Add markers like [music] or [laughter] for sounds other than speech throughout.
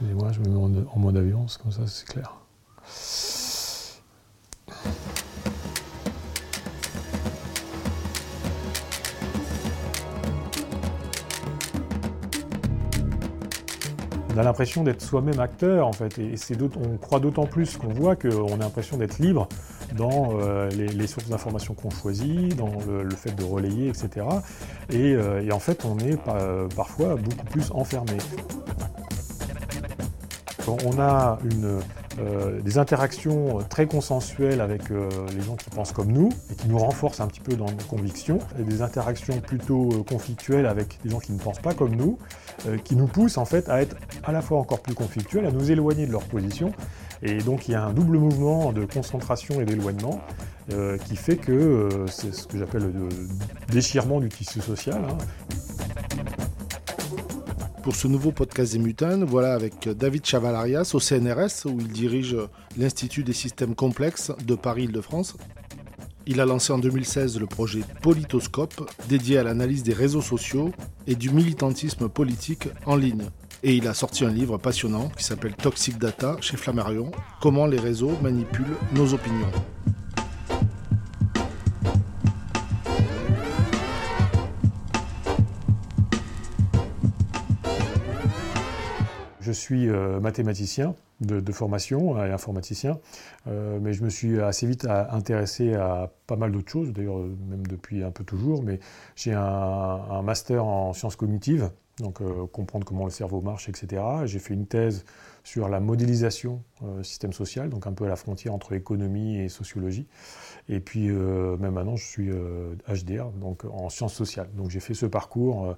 Excusez-moi, je me mets en mode avion, comme ça c'est clair. On a l'impression d'être soi-même acteur, en fait, et on croit d'autant plus qu'on voit qu'on a l'impression d'être libre dans euh, les, sources d'informations qu'on choisit, dans le, fait de relayer, etc. Euh, et, en fait, on est parfois beaucoup plus enfermé. On a euh, des interactions très consensuelles avec euh, les gens qui pensent comme nous et qui nous renforcent un petit peu dans nos convictions, et des interactions plutôt euh, conflictuelles avec des gens qui ne pensent pas comme nous, qui nous poussent en fait à être à la fois encore plus conflictuels, à nous éloigner de leur position. Et donc il y a un double mouvement de concentration et d'éloignement qui fait que c'est ce que j'appelle le déchirement du tissu social. Hein. Pour ce nouveau podcast des Mutanes, voilà avec David Chavalarias au CNRS où il dirige l'Institut des systèmes complexes de Paris-Île-de-France. Il a lancé en 2016 le projet Politoscope dédié à l'analyse des réseaux sociaux et du militantisme politique en ligne. Et il a sorti un livre passionnant qui s'appelle Toxic Data chez Flammarion, Comment les réseaux manipulent nos opinions. Je suis euh, mathématicien de, formation et informaticien, euh, mais je me suis assez vite intéressé à pas mal d'autres choses, d'ailleurs même depuis un peu toujours, mais j'ai un, master en sciences cognitives, donc euh, comprendre comment le cerveau marche, etc. J'ai fait une thèse sur la modélisation système social, donc un peu à la frontière entre économie et sociologie. Et puis même maintenant, je suis HDR, donc en sciences sociales. Donc j'ai fait ce parcours euh,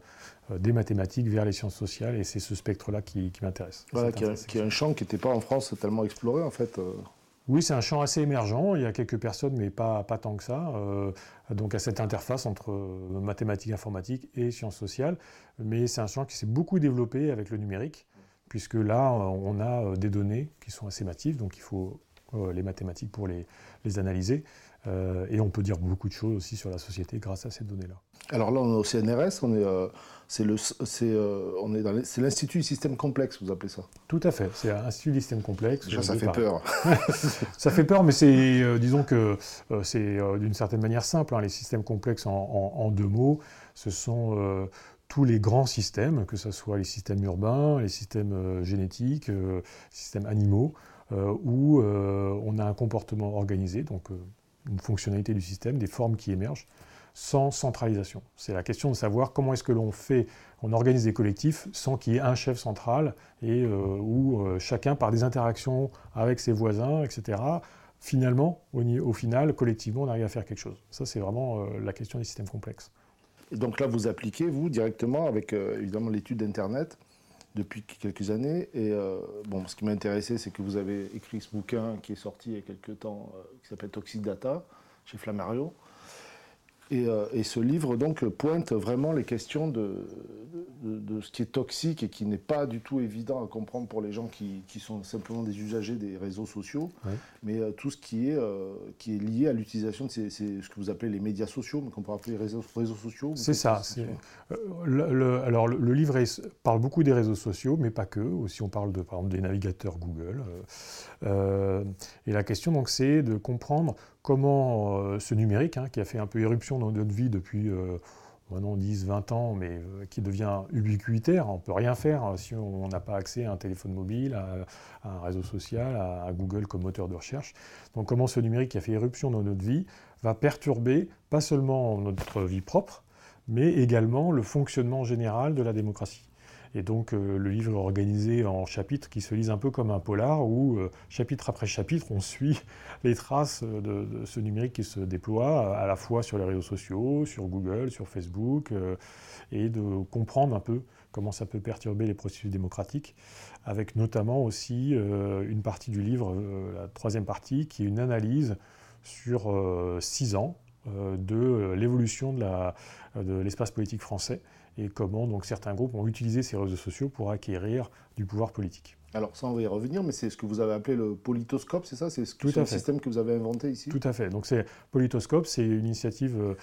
des mathématiques vers les sciences sociales, et c'est ce spectre-là qui, m'intéresse. Voilà, qui, est un champ qui n'était pas en France tellement exploré en fait. Euh. Oui, c'est un champ assez émergent. Il y a quelques personnes, mais pas, pas tant que ça. Euh, donc à cette interface entre mathématiques, informatique et sciences sociales. Mais c'est un champ qui s'est beaucoup développé avec le numérique, puisque là, on a des données qui sont assez massives, donc il faut les mathématiques pour les, les analyser. Et on peut dire beaucoup de choses aussi sur la société grâce à ces données-là. Alors là, on est au CNRS, on est, euh, c'est le, c'est, euh, on est dans c'est l'Institut du système complexe, vous appelez ça Tout à fait, c'est l'Institut du système complexe. Déjà, ça fait peur. [laughs] ça fait peur, mais c'est, euh, disons que c'est d'une certaine manière simple. Hein. les systèmes complexes, en, deux mots, ce sont tous les grands systèmes, que ce soit les systèmes urbains, les systèmes génétiques, les systèmes animaux, où on a un comportement organisé, donc une fonctionnalité du système, des formes qui émergent sans centralisation. C'est la question de savoir comment est-ce que l'on fait, on organise des collectifs sans qu'il y ait un chef central et euh, où euh, chacun, par des interactions avec ses voisins, etc., finalement, au, final, collectivement, on arrive à faire quelque chose. Ça, c'est vraiment euh, la question des systèmes complexes. Et donc là, vous appliquez, vous, directement, avec évidemment l'étude d'Internet depuis quelques années. Et bon, ce qui m'a intéressé, c'est que vous avez écrit ce bouquin qui est sorti il y a quelques temps, qui s'appelle Toxic Data, chez Flammarion. Euh, et, ce livre donc pointe vraiment les questions de, de, ce qui est toxique et qui n'est pas du tout évident à comprendre pour les gens qui, qui sont simplement des usagers des réseaux sociaux, mais euh, tout ce qui est, euh, qui est lié à l'utilisation de ces, ce que vous appelez les médias sociaux, mais qu'on peut appeler les réseaux, réseaux sociaux. C'est ça. Le, alors le, livre parle beaucoup des réseaux sociaux, mais pas que. Aussi on parle de, par exemple des navigateurs Google. et la question donc c'est de comprendre comment euh, ce numérique, hein, qui a fait un peu éruption dans notre vie depuis maintenant 10, 20 ans, mais euh, qui devient ubiquitaire, on ne peut rien faire hein, si on n'a pas accès à un téléphone mobile, à, un réseau social, à, Google comme moteur de recherche. Donc comment ce numérique qui a fait éruption dans notre vie va perturber pas seulement notre vie propre, mais également le fonctionnement général de la démocratie. Et donc euh, le livre est organisé en chapitres qui se lisent un peu comme un polar, où euh, chapitre après chapitre, on suit [laughs] les traces de, ce numérique qui se déploie à la fois sur les réseaux sociaux, sur Google, sur Facebook, euh, et de comprendre un peu comment ça peut perturber les processus démocratiques, avec notamment aussi une partie du livre, la troisième partie, qui est une analyse sur six ans de l'évolution de l'espace politique français et comment donc certains groupes ont utilisé ces réseaux sociaux pour acquérir du pouvoir politique. Alors ça, on va y revenir, mais c'est ce que vous avez appelé le politoscope, c'est ça? C'est ce le système que vous avez inventé ici? Tout à fait. Donc c'est politoscope, c'est une initiative euh,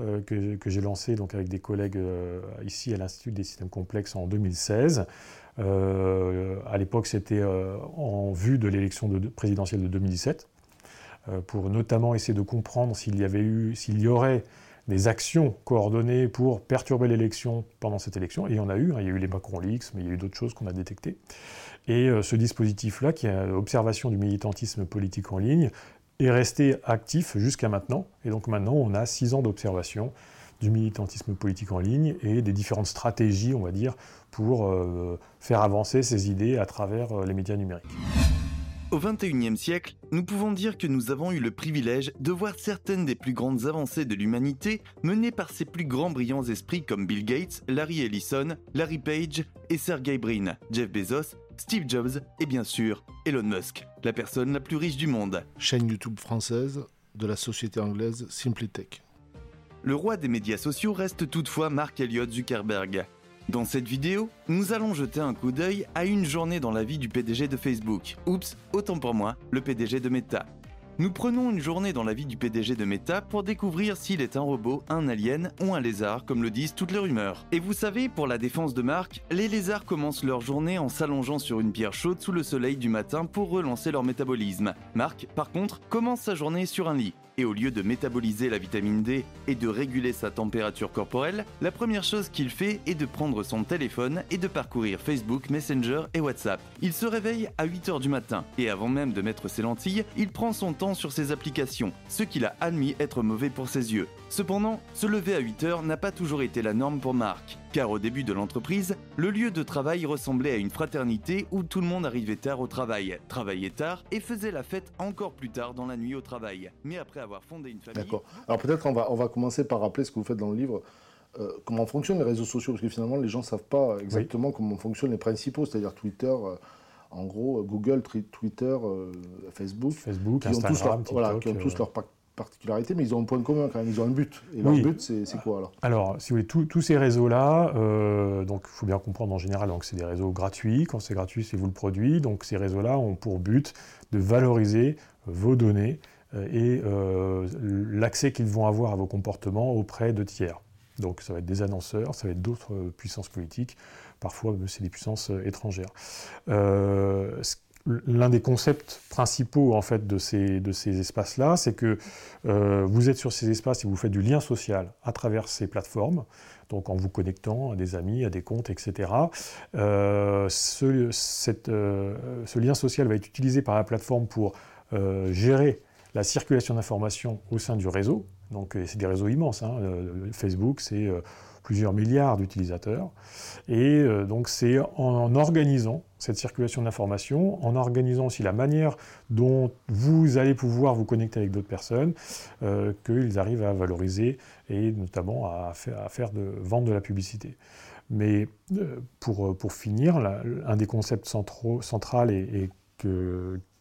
euh, que, que j'ai lancée donc avec des collègues euh, ici à l'Institut des systèmes complexes en 2016. à l'époque, c'était en vue de l'élection de, présidentielle de 2017, pour notamment essayer de comprendre s'il y avait eu, s'il y aurait des actions coordonnées pour perturber l'élection pendant cette élection. Et il y en a eu, hein. il y a eu les Macron Leaks, mais il y a eu d'autres choses qu'on a détectées. Et euh, ce dispositif-là, qui est l'observation du militantisme politique en ligne, est resté actif jusqu'à maintenant. Et donc maintenant, on a six ans d'observation du militantisme politique en ligne et des différentes stratégies, on va dire, pour euh, faire avancer ces idées à travers euh, les médias numériques. Au XXIe siècle, nous pouvons dire que nous avons eu le privilège de voir certaines des plus grandes avancées de l'humanité menées par ces plus grands brillants esprits comme Bill Gates, Larry Ellison, Larry Page et Sergey Brin, Jeff Bezos, Steve Jobs et bien sûr Elon Musk, la personne la plus riche du monde. Chaîne YouTube française de la société anglaise SimplyTech. Le roi des médias sociaux reste toutefois Mark Elliott Zuckerberg, dans cette vidéo, nous allons jeter un coup d'œil à une journée dans la vie du PDG de Facebook. Oups, autant pour moi, le PDG de Meta. Nous prenons une journée dans la vie du PDG de Meta pour découvrir s'il est un robot, un alien ou un lézard, comme le disent toutes les rumeurs. Et vous savez, pour la défense de Marc, les lézards commencent leur journée en s'allongeant sur une pierre chaude sous le soleil du matin pour relancer leur métabolisme. Marc, par contre, commence sa journée sur un lit et au lieu de métaboliser la vitamine D et de réguler sa température corporelle, la première chose qu'il fait est de prendre son téléphone et de parcourir Facebook, Messenger et WhatsApp. Il se réveille à 8h du matin et avant même de mettre ses lentilles, il prend son temps sur ses applications, ce qu'il a admis être mauvais pour ses yeux. Cependant, se lever à 8h n'a pas toujours été la norme pour Marc, car au début de l'entreprise, le lieu de travail ressemblait à une fraternité où tout le monde arrivait tard au travail, travaillait tard et faisait la fête encore plus tard dans la nuit au travail. Mais après avoir fondé une famille... D'accord. Alors peut-être on va, on va commencer par rappeler ce que vous faites dans le livre. Euh, comment fonctionnent les réseaux sociaux Parce que finalement, les gens ne savent pas exactement comment fonctionnent les principaux, c'est-à-dire Twitter... Euh, en gros, Google, Twitter, euh, Facebook, Facebook, Instagram, tous voilà, qui ont tous leur particularité, mais ils ont un point commun quand même, ils ont un but. Et leur but, c'est quoi alors? Alors, si vous voulez, tous ces réseaux-là, euh, donc il faut bien comprendre en général, donc c'est des réseaux gratuits. Quand c'est gratuit, c'est vous le produit. Donc ces réseaux-là ont pour but de valoriser vos données euh, et euh, l'accès qu'ils vont avoir à vos comportements auprès de tiers. Donc ça va être des annonceurs, ça va être d'autres puissances politiques, parfois c'est des puissances étrangères. Euh, l'un des concepts principaux en fait de ces, espaces-là, c'est que euh, vous êtes sur ces espaces et vous faites du lien social à travers ces plateformes, donc en vous connectant à des amis, à des comptes, etc. Euh, euh, ce, lien social va être utilisé par la plateforme pour gérer la circulation d'informations au sein du réseau. Donc c'est des réseaux immenses. Hein. Facebook, c'est plusieurs milliards d'utilisateurs. Et euh, donc c'est en organisant cette circulation d'informations, en organisant aussi la manière dont vous allez pouvoir vous connecter avec d'autres personnes, euh, qu'ils arrivent à valoriser et notamment à faire, de vendre de la publicité. Mais euh, pour, pour finir, un des concepts centraux, central et,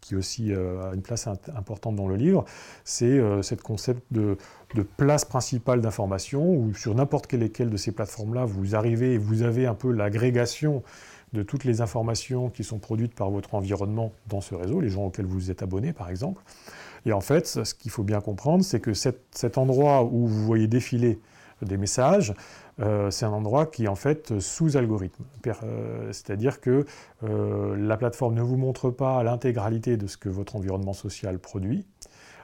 qui aussi a une place importante dans le livre, c'est ce concept de, place principale d'information, où sur n'importe quelle, de ces plateformes-là, vous arrivez et vous avez un peu l'agrégation de toutes les informations qui sont produites par votre environnement dans ce réseau, les gens auxquels vous êtes abonné par exemple. Et en fait, ce qu'il faut bien comprendre, c'est que cet endroit où vous voyez défiler des messages, euh, c'est un endroit qui est en fait sous algorithme. Euh, c'est-à-dire que euh, la plateforme ne vous montre pas l'intégralité de ce que votre environnement social produit,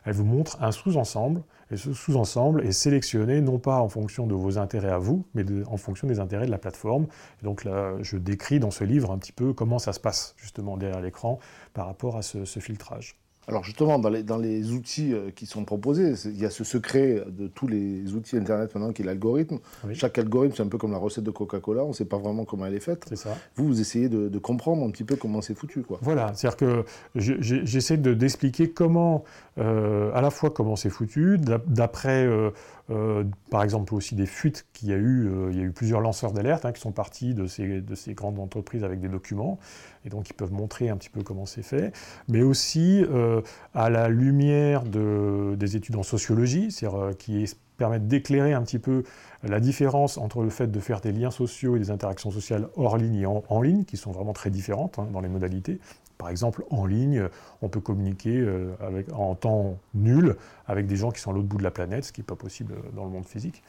elle vous montre un sous-ensemble, et ce sous-ensemble est sélectionné non pas en fonction de vos intérêts à vous, mais en fonction des intérêts de la plateforme. Et donc là, je décris dans ce livre un petit peu comment ça se passe justement derrière l'écran par rapport à ce filtrage. Alors justement, dans les, dans les outils euh, qui sont proposés, il y a ce secret de tous les outils Internet maintenant qui est l'algorithme. Chaque algorithme, c'est un peu comme la recette de Coca-Cola, on ne sait pas vraiment comment elle est faite. C'est ça. Vous, vous essayez de, comprendre un petit peu comment c'est foutu. Quoi. Voilà, c'est-à-dire que j'essaie d'expliquer comment, euh, à la fois comment c'est foutu, d'après... Euh, euh, par exemple aussi des fuites qu'il y a eu, euh, il y a eu plusieurs lanceurs d'alerte hein, qui sont partis de ces, de ces, grandes entreprises avec des documents, et donc ils peuvent montrer un petit peu comment c'est fait, mais aussi euh, à la lumière de, des études en sociologie, c'est-à-dire qui permettre d'éclairer un petit peu la différence entre le fait de faire des liens sociaux et des interactions sociales hors ligne et en, ligne, qui sont vraiment très différentes hein, dans les modalités. Par exemple, en ligne, on peut communiquer euh, en temps nul avec des gens qui sont à l'autre bout de la planète, ce qui n'est pas possible dans le monde physique.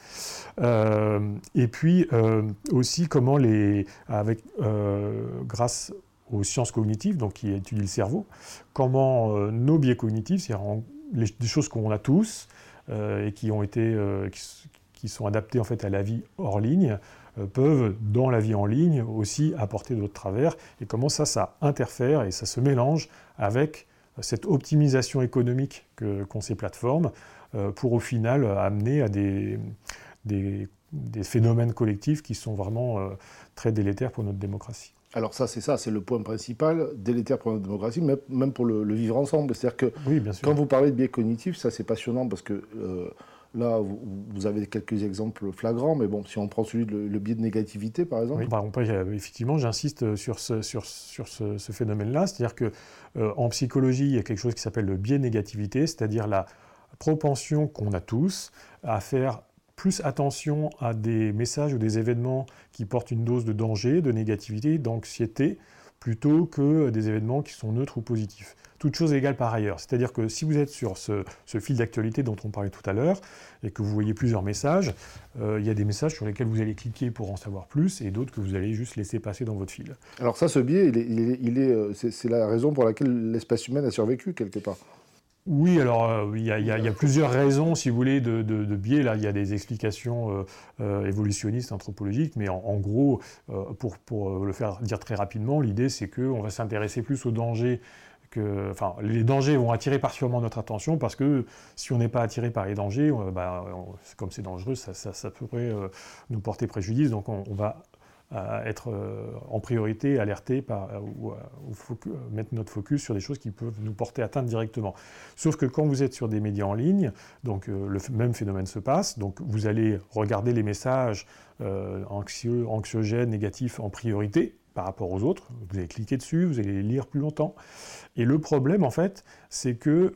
Euh, et puis aussi comment les, avec, grâce aux sciences cognitives, donc qui étudient le cerveau, comment nos biais cognitifs, c'est-à-dire des choses qu'on a tous, euh, et qui ont été, euh, qui, sont adaptés en fait à la vie hors ligne, euh, peuvent dans la vie en ligne aussi apporter d'autres travers, et comment ça, ça interfère et ça se mélange avec cette optimisation économique qu'ont ces plateformes pour au final amener à des, des, des, phénomènes collectifs qui sont vraiment très délétères pour notre démocratie. Alors ça, c'est ça, c'est le point principal, délétère pour la démocratie, même pour le, vivre ensemble. C'est-à-dire que quand vous parlez de biais cognitifs, ça c'est passionnant parce que euh, là, vous, avez quelques exemples flagrants, mais bon, si on prend celui de le, biais de négativité, par exemple. Oui, effectivement, j'insiste sur ce, sur, sur ce, phénomène-là, c'est-à-dire que euh, en psychologie, il y a quelque chose qui s'appelle le biais de négativité, c'est-à-dire la propension qu'on a tous à faire plus attention à des messages ou des événements qui portent une dose de danger, de négativité, d'anxiété, plutôt que des événements qui sont neutres ou positifs. Toute chose égale par ailleurs. C'est-à-dire que si vous êtes sur ce, fil d'actualité dont on parlait tout à l'heure, et que vous voyez plusieurs messages, euh, il y a des messages sur lesquels vous allez cliquer pour en savoir plus, et d'autres que vous allez juste laisser passer dans votre fil. Alors ça, ce biais, il est, euh, c'est la raison pour laquelle l'espèce humaine a survécu quelque part. Oui, alors euh, il y, a plusieurs raisons, si vous voulez, de, biais. Là, il y a des explications euh, euh, évolutionnistes, anthropologiques, mais en, gros, pour, le faire dire très rapidement, l'idée c'est qu'on va s'intéresser plus aux dangers. Enfin, les dangers vont attirer particulièrement notre attention parce que si on n'est pas attiré par les dangers, bah, comme c'est dangereux, ça, pourrait nous porter préjudice. Donc on va à être euh, en priorité alerté par, euh, ou, euh, mettre notre focus sur des choses qui peuvent nous porter atteinte directement. Sauf que quand vous êtes sur des médias en ligne, donc le même phénomène se passe, donc vous allez regarder les messages anxiogènes, négatifs en priorité par rapport aux autres, vous allez cliquer dessus, vous allez les lire plus longtemps. Et le problème en fait, c'est que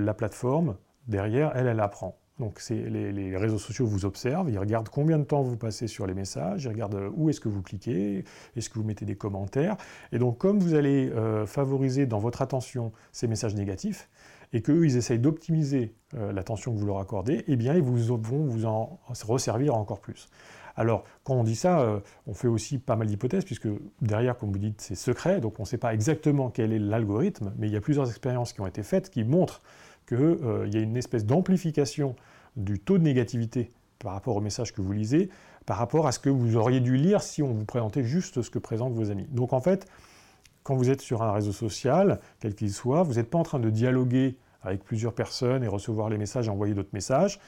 la plateforme, derrière, elle, elle apprend. Donc les, les, réseaux sociaux vous observent, ils regardent combien de temps vous passez sur les messages, ils regardent où est-ce que vous cliquez, est-ce que vous mettez des commentaires. Et donc comme vous allez euh, favoriser dans votre attention ces messages négatifs, et qu'eux, ils essayent d'optimiser euh, l'attention que vous leur accordez, eh bien, ils vous, vont vous en resservir encore plus. Alors, quand on dit ça, on fait aussi pas mal d'hypothèses, puisque derrière, comme vous dites, c'est secret, donc on ne sait pas exactement quel est l'algorithme, mais il y a plusieurs expériences qui ont été faites qui montrent qu'il euh, y a une espèce d'amplification du taux de négativité par rapport au message que vous lisez, par rapport à ce que vous auriez dû lire si on vous présentait juste ce que présentent vos amis. Donc en fait, quand vous êtes sur un réseau social, quel qu'il soit, vous n'êtes pas en train de dialoguer avec plusieurs personnes et recevoir les messages et envoyer d'autres messages.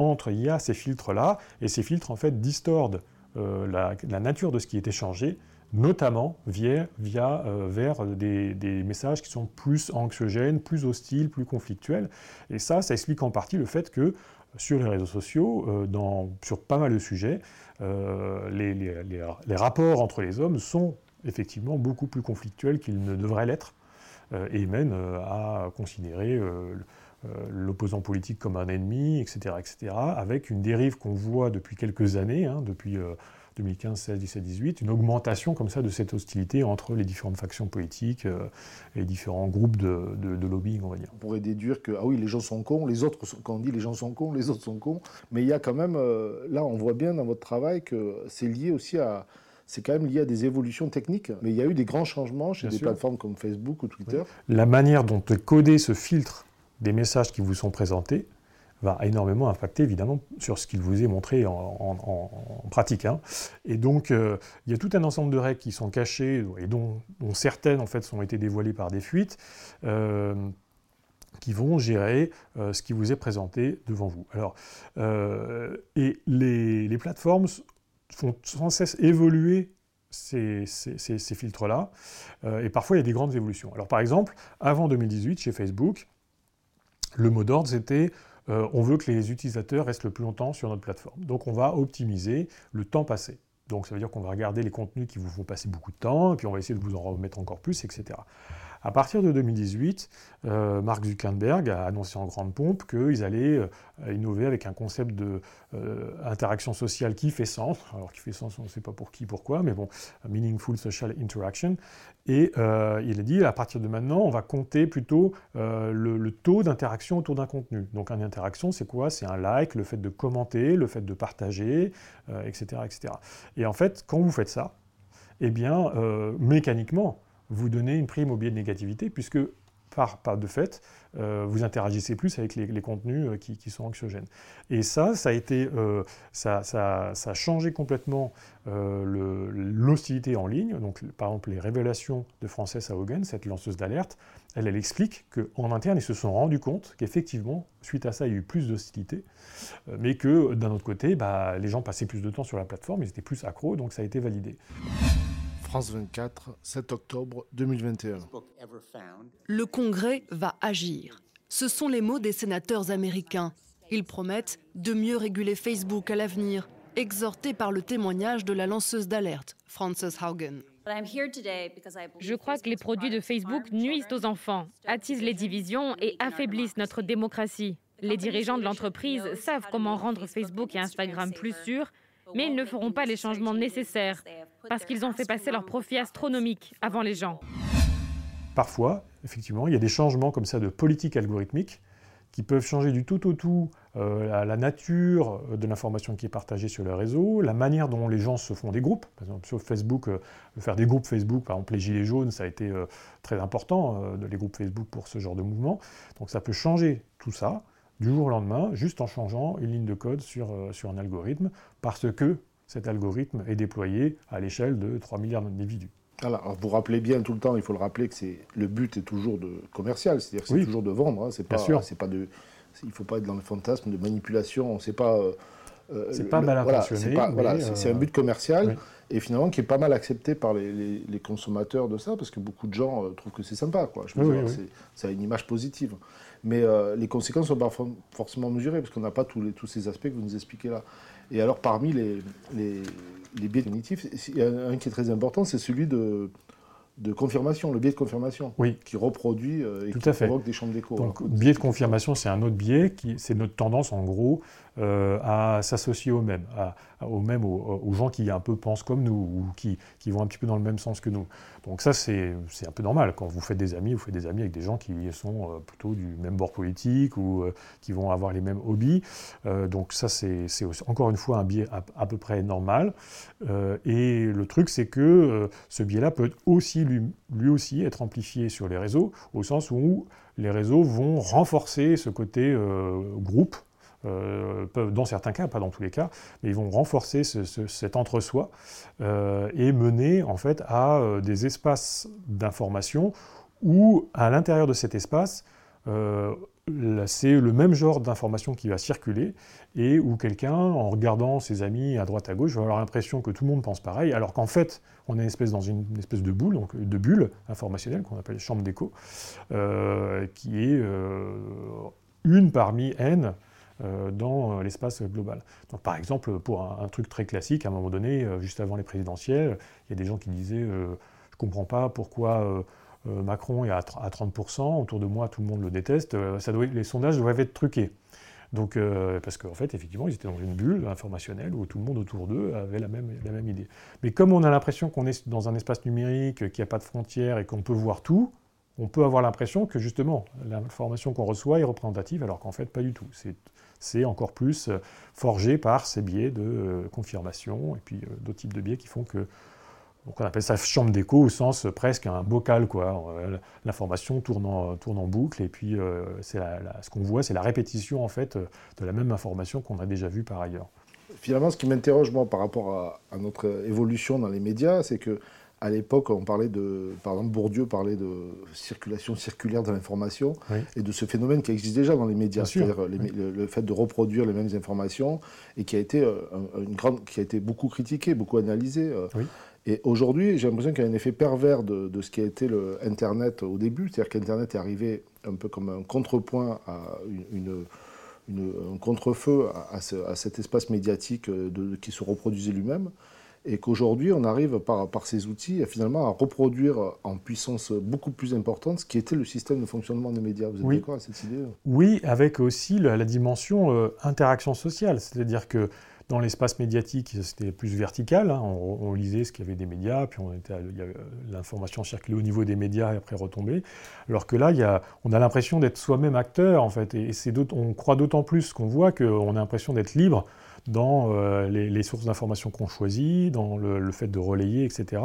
Entre, il y a ces filtres-là, et ces filtres, en fait, distordent euh, la, nature de ce qui est échangé, notamment via, via euh, vers des, messages qui sont plus anxiogènes, plus hostiles, plus conflictuels. Et ça, ça explique en partie le fait que sur les réseaux sociaux, euh, dans, sur pas mal de sujets, euh, les, les, rapports entre les hommes sont effectivement beaucoup plus conflictuels qu'ils ne devraient l'être, et mènent à considérer l'opposant politique comme un ennemi, etc., etc., avec une dérive qu'on voit depuis quelques années, hein, depuis 2015, 16, 17, 18, une augmentation comme ça de cette hostilité entre les différentes factions politiques euh, et les différents groupes de, de, lobbying, on va dire. On pourrait déduire que, ah oui, les gens sont cons, les autres, quand on dit les gens sont cons, les autres sont cons, mais il y a quand même, euh, là on voit bien dans votre travail que c'est lié aussi à, c'est quand même lié à des évolutions techniques. Mais il y a eu des grands changements chez des plateformes comme Facebook ou Twitter. La manière dont est codé ce filtre des messages qui vous sont présentés, va énormément impacter évidemment sur ce qu'il vous est montré en, pratique. Hein. Et donc euh, il y a tout un ensemble de règles qui sont cachées et dont, certaines en fait ont été dévoilées par des fuites. Euh, qui vont gérer euh, ce qui vous est présenté devant vous. Alors, et les, plateformes font sans cesse évoluer ces, ces filtres-là, et parfois il y a des grandes évolutions. Alors par exemple, avant 2018, chez Facebook, le mot d'ordre c'était euh, on veut que les utilisateurs restent le plus longtemps sur notre plateforme. Donc on va optimiser le temps passé. Donc ça veut dire qu'on va regarder les contenus qui vous font passer beaucoup de temps, et puis on va essayer de vous en remettre encore plus, etc. À partir de 2018, euh, Mark Zuckerberg a annoncé en grande pompe qu'ils allaient euh, innover avec un concept d'interaction sociale qui fait sens. Alors qui fait sens, on ne sait pas pour qui, pourquoi, mais bon, Meaningful Social Interaction. Et il a dit, à partir de maintenant, on va compter plutôt le, taux d'interaction autour d'un contenu. Donc une interaction, c'est quoi? C'est un like, le fait de commenter, le fait de partager, etc., etc. Et en fait, quand vous faites ça, eh bien, mécaniquement, vous donnez une prime au biais de négativité, puisque par, de fait, euh, vous interagissez plus avec les, contenus euh, qui, sont anxiogènes. Et ça, ça a, été, euh, ça, a changé complètement l'hostilité en ligne. Donc, par exemple, les révélations de Frances Haugen, cette lanceuse d'alerte, elle, elle explique qu'en interne, ils se sont rendus compte qu'effectivement, suite à ça, il y a eu plus d'hostilité, mais que d'un autre côté, bah, les gens passaient plus de temps sur la plateforme, ils étaient plus accros, donc ça a été validé. France 24, 7 octobre 2021. Le Congrès va agir. Ce sont les mots des sénateurs américains. Ils promettent de mieux réguler Facebook à l'avenir, exhortés par le témoignage de la lanceuse d'alerte, Frances Haugen. Je crois que les produits de Facebook nuisent aux enfants, attisent les divisions et affaiblissent notre démocratie. Les dirigeants de l'entreprise savent comment rendre Facebook et Instagram plus sûrs, mais ils ne feront pas les changements nécessaires parce qu'ils ont fait passer leur profit astronomique avant les gens. Parfois, effectivement, il y a des changements comme ça de politique algorithmique qui peuvent changer du tout au tout euh, la, nature de l'information qui est partagée sur le réseau, la manière dont les gens se font des groupes. Par exemple, sur Facebook, euh, faire des groupes Facebook, par exemple les Gilets jaunes, ça a été euh, très important, les groupes Facebook pour ce genre de mouvement. Donc ça peut changer tout ça du jour au lendemain, juste en changeant une ligne de code sur, sur un algorithme, parce que cet algorithme est déployé à l'échelle de 3 milliards d'individus. Alors, vous rappelez bien tout le temps, il faut le rappeler que c'est le but est toujours de commercial, c'est-à-dire c'est toujours de vendre. Hein, c'est pas, c'est pas de, il faut pas être dans le fantasme de manipulation. C'est pas. Euh, euh, c'est pas mal intentionné. Voilà, c'est un euh, but commercial et finalement qui est pas mal accepté par les, consommateurs de ça parce que beaucoup de gens trouvent que c'est sympa. Quoi. Je veux dire, ça a une image positive. Mais les conséquences ne sont pas forcément mesurées parce qu'on n'a pas tous, les, tous ces aspects que vous nous expliquez là. Et alors, parmi les, les, biais cognitifs, il y a un qui est très important, c'est celui de, de confirmation, le biais de confirmation, oui. qui reproduit euh, et qui provoque des chambres d'écho. Donc, biais de confirmation, c'est un autre biais, c'est notre tendance, en gros, euh, à s'associer aux mêmes, à, aux, mêmes aux, gens qui un peu pensent comme nous, ou qui, vont un petit peu dans le même sens que nous. Donc ça, c'est un peu normal. Quand vous faites des amis, vous faites des amis avec des gens qui sont euh, plutôt du même bord politique, ou qui vont avoir les mêmes hobbies. donc ça, c'est encore une fois un biais à, peu près normal. et le truc, c'est que ce biais-là peut aussi lui, lui aussi être amplifié sur les réseaux, au sens où les réseaux vont renforcer ce côté groupe, euh, dans certains cas, pas dans tous les cas, mais ils vont renforcer cet entre-soi euh, et mener en fait à euh, des espaces d'information où, à l'intérieur de cet espace, c'est le même genre d'information qui va circuler et où quelqu'un, en regardant ses amis à droite à gauche, va avoir l'impression que tout le monde pense pareil, alors qu'en fait, on est espèce dans une, espèce de boule, donc de bulle informationnelle qu'on appelle chambre d'écho, qui est une parmi N dans euh, l'espace global. Donc, par exemple, pour un, truc très classique, à un moment donné, euh, juste avant les présidentielles, il y a des gens qui disaient Je ne comprends pas pourquoi Macron est à, 30%, autour de moi tout le monde le déteste, ça doit, les sondages doivent être truqués. Donc, parce qu'en fait, effectivement, ils étaient dans une bulle informationnelle où tout le monde autour d'eux avait la même, idée. Mais comme on a l'impression qu'on est dans un espace numérique, qu'il n'y a pas de frontières et qu'on peut voir tout, on peut avoir l'impression que justement l'information qu'on reçoit est représentative, alors qu'en fait pas du tout. Encore plus euh, forgé par ces biais de euh, confirmation et puis euh, d'autres types de biais qui font que on appelle ça chambre d'écho au sens presque un bocal quoi. L'information tourne en, boucle et puis ce qu'on voit c'est la répétition en fait de la même information qu'on a déjà vue par ailleurs. Finalement, ce qui m'interroge moi par rapport à, notre évolution dans les médias, c'est que à l'époque, on parlait de, par exemple, Bourdieu parlait de circulation circulaire de l'information et de ce phénomène qui existe déjà dans les médias, c'est-à-dire le, fait de reproduire les mêmes informations et qui a été euh, une grande, qui a été beaucoup critiqué, beaucoup analysé. Euh. Et aujourd'hui, j'ai l'impression qu'il y a un effet pervers de, ce qui a été le Internet au début, c'est-à-dire qu'Internet est arrivé un peu comme un contrepoint à une, un contre-feu à, cet espace médiatique euh, de, qui se reproduisait lui-même. Et qu'aujourd'hui on arrive par, par ces outils finalement à reproduire en puissance beaucoup plus importante ce qui était le système de fonctionnement des médias. Vous êtes d'accord avec cette idée Oui, avec aussi la, dimension euh, interaction sociale, c'est-à-dire que dans l'espace médiatique, c'était plus vertical. Hein. On, lisait ce qu'il y avait des médias, puis l'information circulait au niveau des médias et après retombait. Alors que là, il y a, on a l'impression d'être soi-même acteur, en fait. Et, c'est on croit d'autant plus qu'on voit qu'on a l'impression d'être libre dans euh, les, sources d'informations qu'on choisit, dans le, fait de relayer, etc.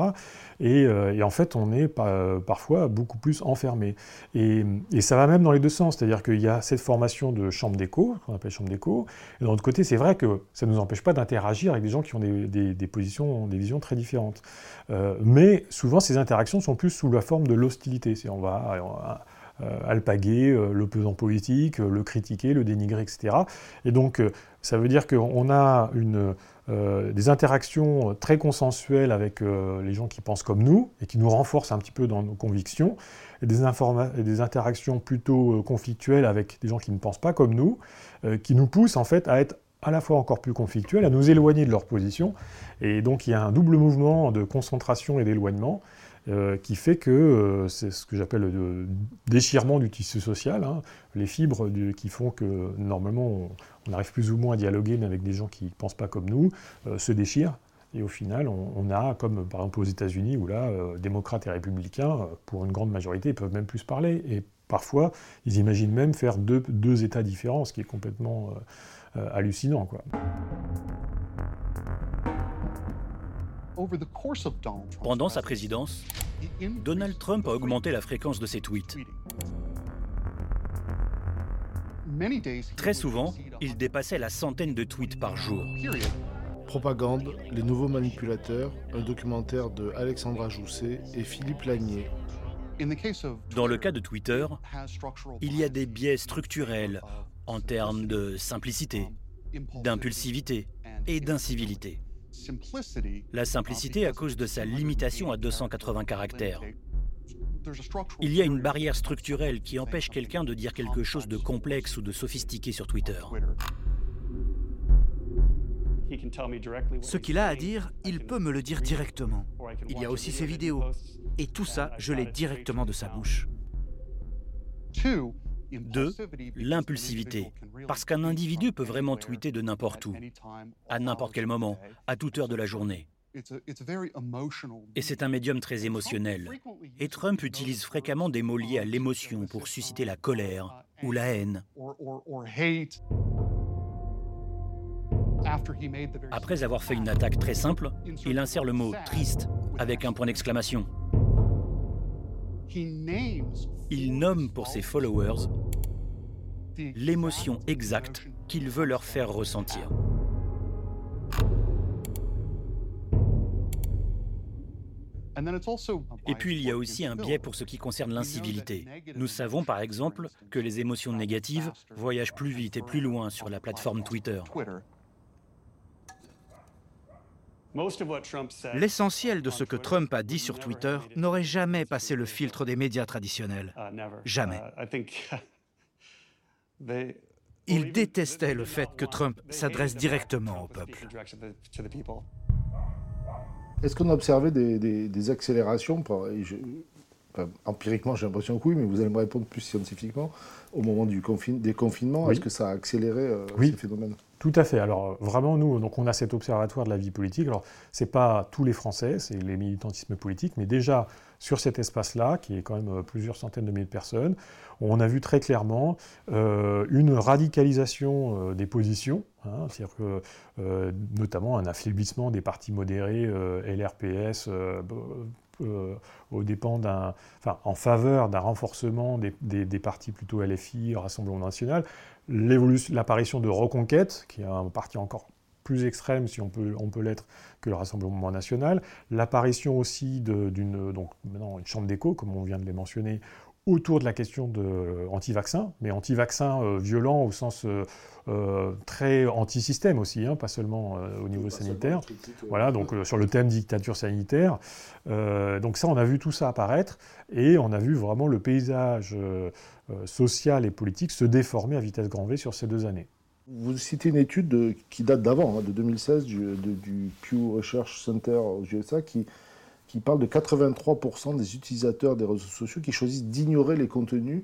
Euh, et, en fait, on est parfois beaucoup plus enfermé. Et, ça va même dans les deux sens, c'est-à-dire qu'il y a cette formation de chambre d'écho, qu'on appelle chambre d'écho, et d'un autre côté, c'est vrai que ça ne nous empêche pas d'interagir avec des gens qui ont des, positions, des visions très différentes. Euh, mais souvent, ces interactions sont plus sous la forme de l'hostilité. On va, on va alpaguer l'opposant politique, le critiquer, le dénigrer, etc. Et donc, ça veut dire qu'on a euh, des interactions très consensuelles avec euh, les gens qui pensent comme nous et qui nous renforcent un petit peu dans nos convictions, et des, interactions plutôt euh, conflictuelles avec des gens qui ne pensent pas comme nous, qui nous poussent en fait à être à la fois encore plus conflictuels, à nous éloigner de leur position. Et donc il y a un double mouvement de concentration et d'éloignement. Euh, qui fait que euh, c'est ce que j'appelle le déchirement du tissu social, hein. les fibres qui font que normalement on, arrive plus ou moins à dialoguer mais avec des gens qui ne pensent pas comme nous, euh, se déchirent. Et au final, on, a, comme par exemple aux États-Unis, où là, démocrates et républicains, pour une grande majorité, peuvent même plus parler. Et parfois, ils imaginent même faire deux, deux États différents, ce qui est complètement hallucinant. Quoi. Pendant sa présidence, Donald Trump a augmenté la fréquence de ses tweets. Très souvent, il dépassait la centaine de tweets par jour. Propagande, les nouveaux manipulateurs, un documentaire de Alexandra Jousset et Philippe Lagnier. Dans le cas de Twitter, il y a des biais structurels en termes de simplicité, d'impulsivité et d'incivilité. La simplicité à cause de sa limitation à 280 caractères. Il y a une barrière structurelle qui empêche quelqu'un de dire quelque chose de complexe ou de sophistiqué sur Twitter. Ce qu'il a à dire, il peut me le dire directement. Il y a aussi ses vidéos. Et tout ça, je l'ai directement de sa bouche. Deux, l'impulsivité. Parce qu'un individu peut vraiment tweeter de n'importe où, à n'importe quel moment, à toute heure de la journée. Et c'est un médium très émotionnel. Et Trump utilise fréquemment des mots liés à l'émotion pour susciter la colère ou la haine. Après avoir fait une attaque très simple, il insère le mot triste avec un point d'exclamation. Il nomme pour ses followers l'émotion exacte qu'il veut leur faire ressentir. Et puis il y a aussi un biais pour ce qui concerne l'incivilité. Nous savons par exemple que les émotions négatives voyagent plus vite et plus loin sur la plateforme Twitter. L'essentiel de ce que Trump a dit sur Twitter n'aurait jamais passé le filtre des médias traditionnels. Uh, jamais. Uh, Il détestait le fait que Trump s'adresse directement au peuple. Est-ce qu'on a observé des, accélérations Empiriquement, j'ai l'impression que oui, mais vous allez me répondre plus scientifiquement. Au moment du des confinements, est-ce que ça a accéléré euh, ces phénomènes? Tout à fait. Alors vraiment, nous, on a cet observatoire de la vie politique. Alors c'est pas tous les Français, c'est les militantismes politiques, mais déjà sur cet espace-là, qui est quand même euh, plusieurs centaines de milliers de personnes, on a vu très clairement euh, une radicalisation euh, des positions, hein, c'est-à-dire que notamment un affaiblissement des partis modérés, LRPS, en faveur d'un renforcement des, partis plutôt LFI, Rassemblement national, l'apparition de Reconquête, qui est un parti encore plus extrême, si on peut, on peut l'être, que le Rassemblement national, l'apparition aussi d'une chambre d'écho, comme on vient de les mentionner, autour de la question de anti-vaccin, mais anti-vaccin euh, violent au sens euh, euh, très anti-système aussi, hein, pas seulement au niveau sanitaire. voilà, donc sur le thème dictature sanitaire. donc ça, on a vu tout ça apparaître et on a vu vraiment le paysage social et politique se déformer à vitesse grand V sur ces deux années. Vous citez une étude qui date d'avant, hein, de 2016, du, du, Pew Research Center aux USA, qui, qui parle de 83% des utilisateurs des réseaux sociaux qui choisissent d'ignorer les contenus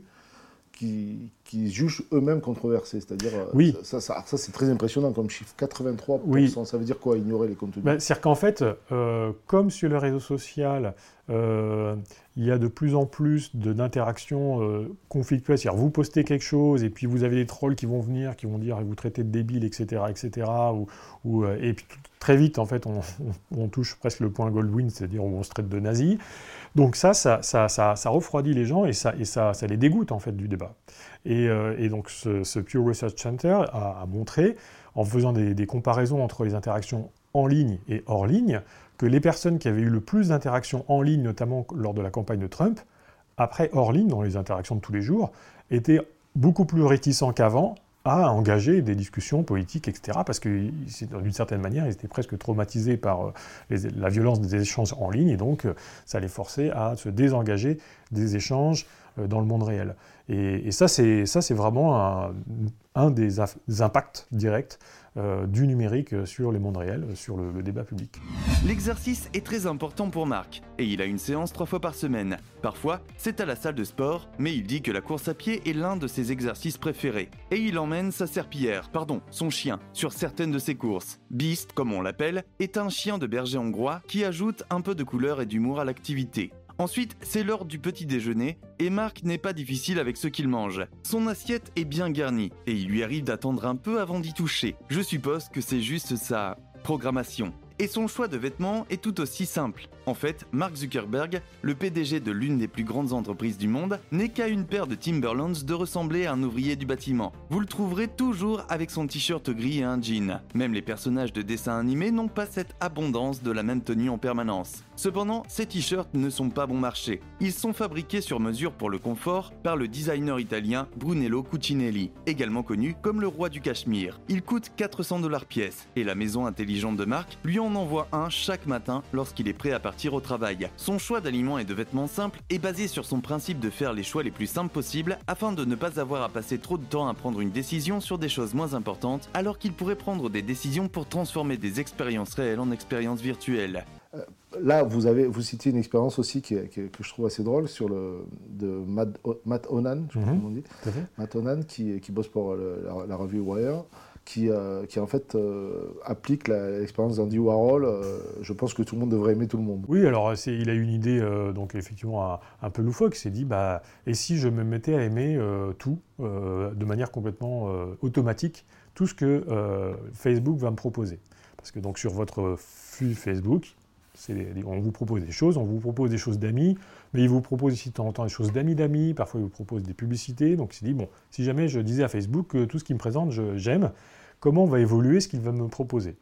qui, jugent eux-mêmes controversés. C'est-à-dire, euh, oui. ça, ça, ça c'est très impressionnant comme chiffre. 83%, ça veut dire quoi, ignorer les contenus? Ben, C'est-à-dire qu'en fait, euh, comme sur le réseau social, euh, il y a de plus en plus d'interactions euh, conflictuelles. C'est-à-dire, vous postez quelque chose et puis vous avez des trolls qui vont venir, qui vont dire vous traitez de débile, etc. etc. Ou, ou et puis très vite, en fait, on, [laughs] on, touche presque le point Goldwyn, c'est-à-dire où on se traite de nazi. Donc ça ça, refroidit les gens et, ça, les dégoûte en fait du débat. Et, euh, donc ce, ce, Pew Research Center a, montré, en faisant des, des, comparaisons entre les interactions en ligne et hors ligne, que les personnes qui avaient eu le plus d'interactions en ligne, notamment lors de la campagne de Trump, après hors ligne, dans les interactions de tous les jours, étaient beaucoup plus réticents qu'avant à engager des discussions politiques, etc. Parce que d'une certaine manière, ils étaient presque traumatisés par euh, la violence des échanges en ligne, et donc euh, ça les forçait à se désengager des échanges euh, dans le monde réel. Et, ça, c'est vraiment un, des, impacts directs du numérique sur les mondes réels, sur le, débat public. L'exercice est très important pour Marc, et il a une séance trois fois par semaine. Parfois, c'est à la salle de sport, mais il dit que la course à pied est l'un de ses exercices préférés. Et il emmène sa serpillière, pardon, son chien, sur certaines de ses courses. Beast, comme on l'appelle, est un chien de berger hongrois qui ajoute un peu de couleur et d'humour à l'activité. Ensuite, c'est l'heure du petit déjeuner, et Marc n'est pas difficile avec ce qu'il mange. Son assiette est bien garnie, et il lui arrive d'attendre un peu avant d'y toucher. Je suppose que c'est juste sa programmation. Et son choix de vêtements est tout aussi simple. En fait, Mark Zuckerberg, le PDG de l'une des plus grandes entreprises du monde, n'est qu'à une paire de Timberlands de ressembler à un ouvrier du bâtiment. Vous le trouverez toujours avec son t-shirt gris et un jean. Même les personnages de dessins animés n'ont pas cette abondance de la même tenue en permanence. Cependant, ces t-shirts ne sont pas bon marché. Ils sont fabriqués sur mesure pour le confort par le designer italien Brunello Cucinelli, également connu comme le roi du Cachemire. Il coûte 400 dollars pièce et la maison intelligente de Marc lui en envoie un chaque matin lorsqu'il est prêt à partir au travail. Son choix d'aliments et de vêtements simples est basé sur son principe de faire les choix les plus simples possibles afin de ne pas avoir à passer trop de temps à prendre une décision sur des choses moins importantes alors qu'il pourrait prendre des décisions pour transformer des expériences réelles en expériences virtuelles. Euh, là, vous, avez, vous citez une expérience aussi qui, que je trouve assez drôle sur le, de Matt, Onan, je mhm. dit. Matt Onan qui, qui bosse pour la, la, revue Wire qui, euh, qui en fait euh, applique l'expérience d'Andy Warhol. Euh, je pense que tout le monde devrait aimer tout le monde. Oui, alors il a eu une idée donc effectivement un, peu loufoque. Il s'est dit bah et si je me mettais à aimer tout de manière complètement automatique tout ce que Facebook va me proposer? Parce que donc sur votre flux Facebook, on vous propose des choses, on vous propose des choses d'amis, mais il vous propose ici de temps en temps des choses d'amis d'amis, parfois il vous propose des publicités. Donc il s'est dit, bon, si jamais je disais à Facebook que tout ce qu'il me présente, j'aime, comment va évoluer ce qu'il va me proposer?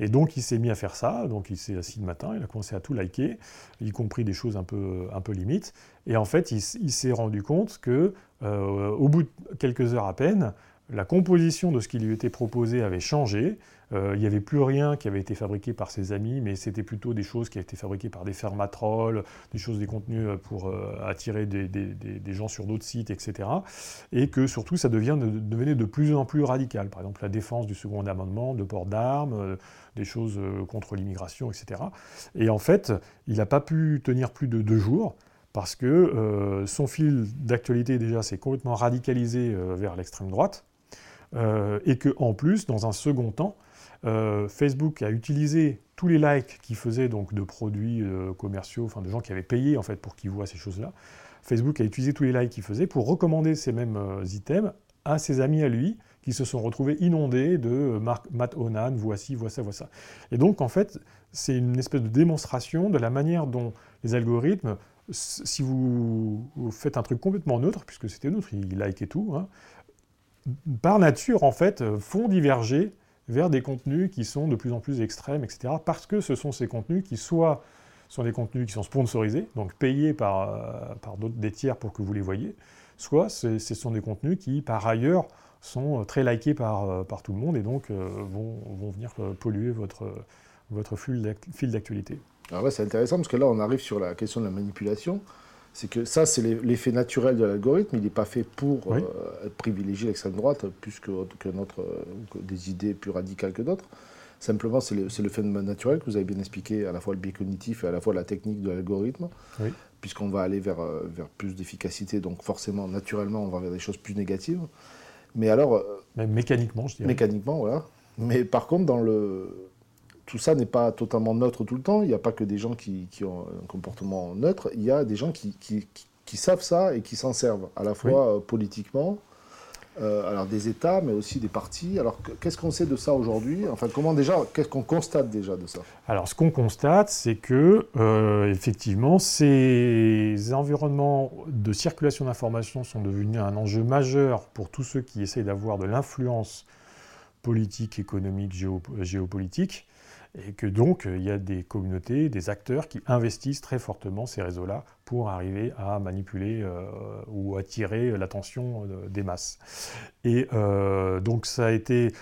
Et donc il s'est mis à faire ça, donc il s'est assis le matin, il a commencé à tout liker, y compris des choses un peu, un peu limites. Et en fait, il, s'est rendu compte que euh, au bout de quelques heures à peine, la composition de ce qui lui était proposé avait changé. Euh, il n'y avait plus rien qui avait été fabriqué par ses amis, mais c'était plutôt des choses qui avaient été fabriquées par des fermatrolls, des choses, des contenus euh, pour euh, attirer des, gens sur d'autres sites, etc. Et que surtout, ça devient, devenait de plus en plus radical. Par exemple, la défense du second amendement, de port d'armes, des choses contre l'immigration, etc. Et en fait, il n'a pas pu tenir plus de deux jours parce que son fil d'actualité déjà s'est complètement radicalisé vers l'extrême droite. et que en plus, dans un second temps, euh, Facebook a utilisé tous les likes qu'il faisait donc de produits euh, commerciaux, enfin de gens qui avaient payé en fait pour qu'ils voient ces choses-là. Facebook a utilisé tous les likes qu'il faisait pour recommander ces mêmes euh, items à ses amis à lui qui se sont retrouvés inondés de Matt Onan, voici, voici, voici. Et donc en fait, c'est une espèce de démonstration de la manière dont les algorithmes, si vous, faites un truc complètement neutre, puisque c'était neutre, il like et tout, hein, par nature en fait font diverger vers des contenus qui sont de plus en plus extrêmes, etc. Parce que ce sont ces contenus qui soit sont des contenus qui sont sponsorisés, donc payés par, euh, par des tiers pour que vous les voyez, soit ce sont des contenus qui, par ailleurs, sont très likés par, euh, par tout le monde et donc euh, vont, vont, venir polluer votre, votre fil d'actualité. Alors là, c'est intéressant parce que là, on arrive sur la question de la manipulation. C'est que ça, c'est l'effet naturel de l'algorithme. Il n'est pas fait pour privilégier l'extrême droite plus que, que, notre, des idées plus radicales que d'autres. Simplement, c'est le, le, phénomène naturel que vous avez bien expliqué, à la fois le biais cognitif et à la fois la technique de l'algorithme, puisqu'on va aller vers, vers plus d'efficacité. Donc forcément, naturellement, on va vers des choses plus négatives. Mais alors... Même mécaniquement, je dirais. Mécaniquement, voilà. Mais par contre, dans le, tout ça n'est pas totalement neutre tout le temps. Il n'y a pas que des gens qui, ont un comportement neutre. Il y a des gens qui, qui, savent ça et qui s'en servent, à la fois euh, politiquement, euh, alors des États, mais aussi des partis. Alors qu'est-ce qu'on sait de ça aujourd'hui? Enfin, comment déjà, qu'est-ce qu'on constate déjà de ça? Alors, ce qu'on constate, c'est que euh, effectivement, ces environnements de circulation d'informations sont devenus un enjeu majeur pour tous ceux qui essayent d'avoir de l'influence politique, économique, géopolitique, et que donc il y a des communautés, des acteurs qui investissent très fortement ces réseaux-là pour arriver à manipuler euh, ou attirer l'attention euh, des masses. Et euh, donc ça a été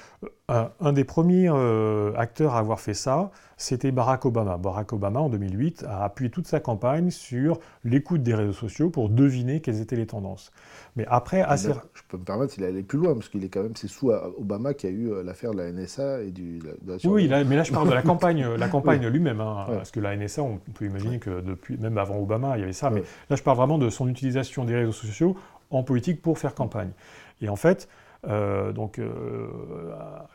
un, des premiers acteurs à avoir fait ça, c'était Barack Obama. Barack Obama, en 2008, a appuyé toute sa campagne sur l'écoute des réseaux sociaux pour deviner quelles étaient les tendances. Mais après, assez... Je peux me permettre, il est allé plus loin, parce qu'il est quand même, c'est sous Obama qui a eu l'affaire de la NSA et du, de la Oui, mais là je parle de la [laughs] campagne, la campagne lui-même, hein, parce que la NSA, on peut imaginer que depuis, même avant Obama, il y avait ça, mais là je parle vraiment de son utilisation des réseaux sociaux en politique pour faire campagne. Et en fait, euh, donc, euh,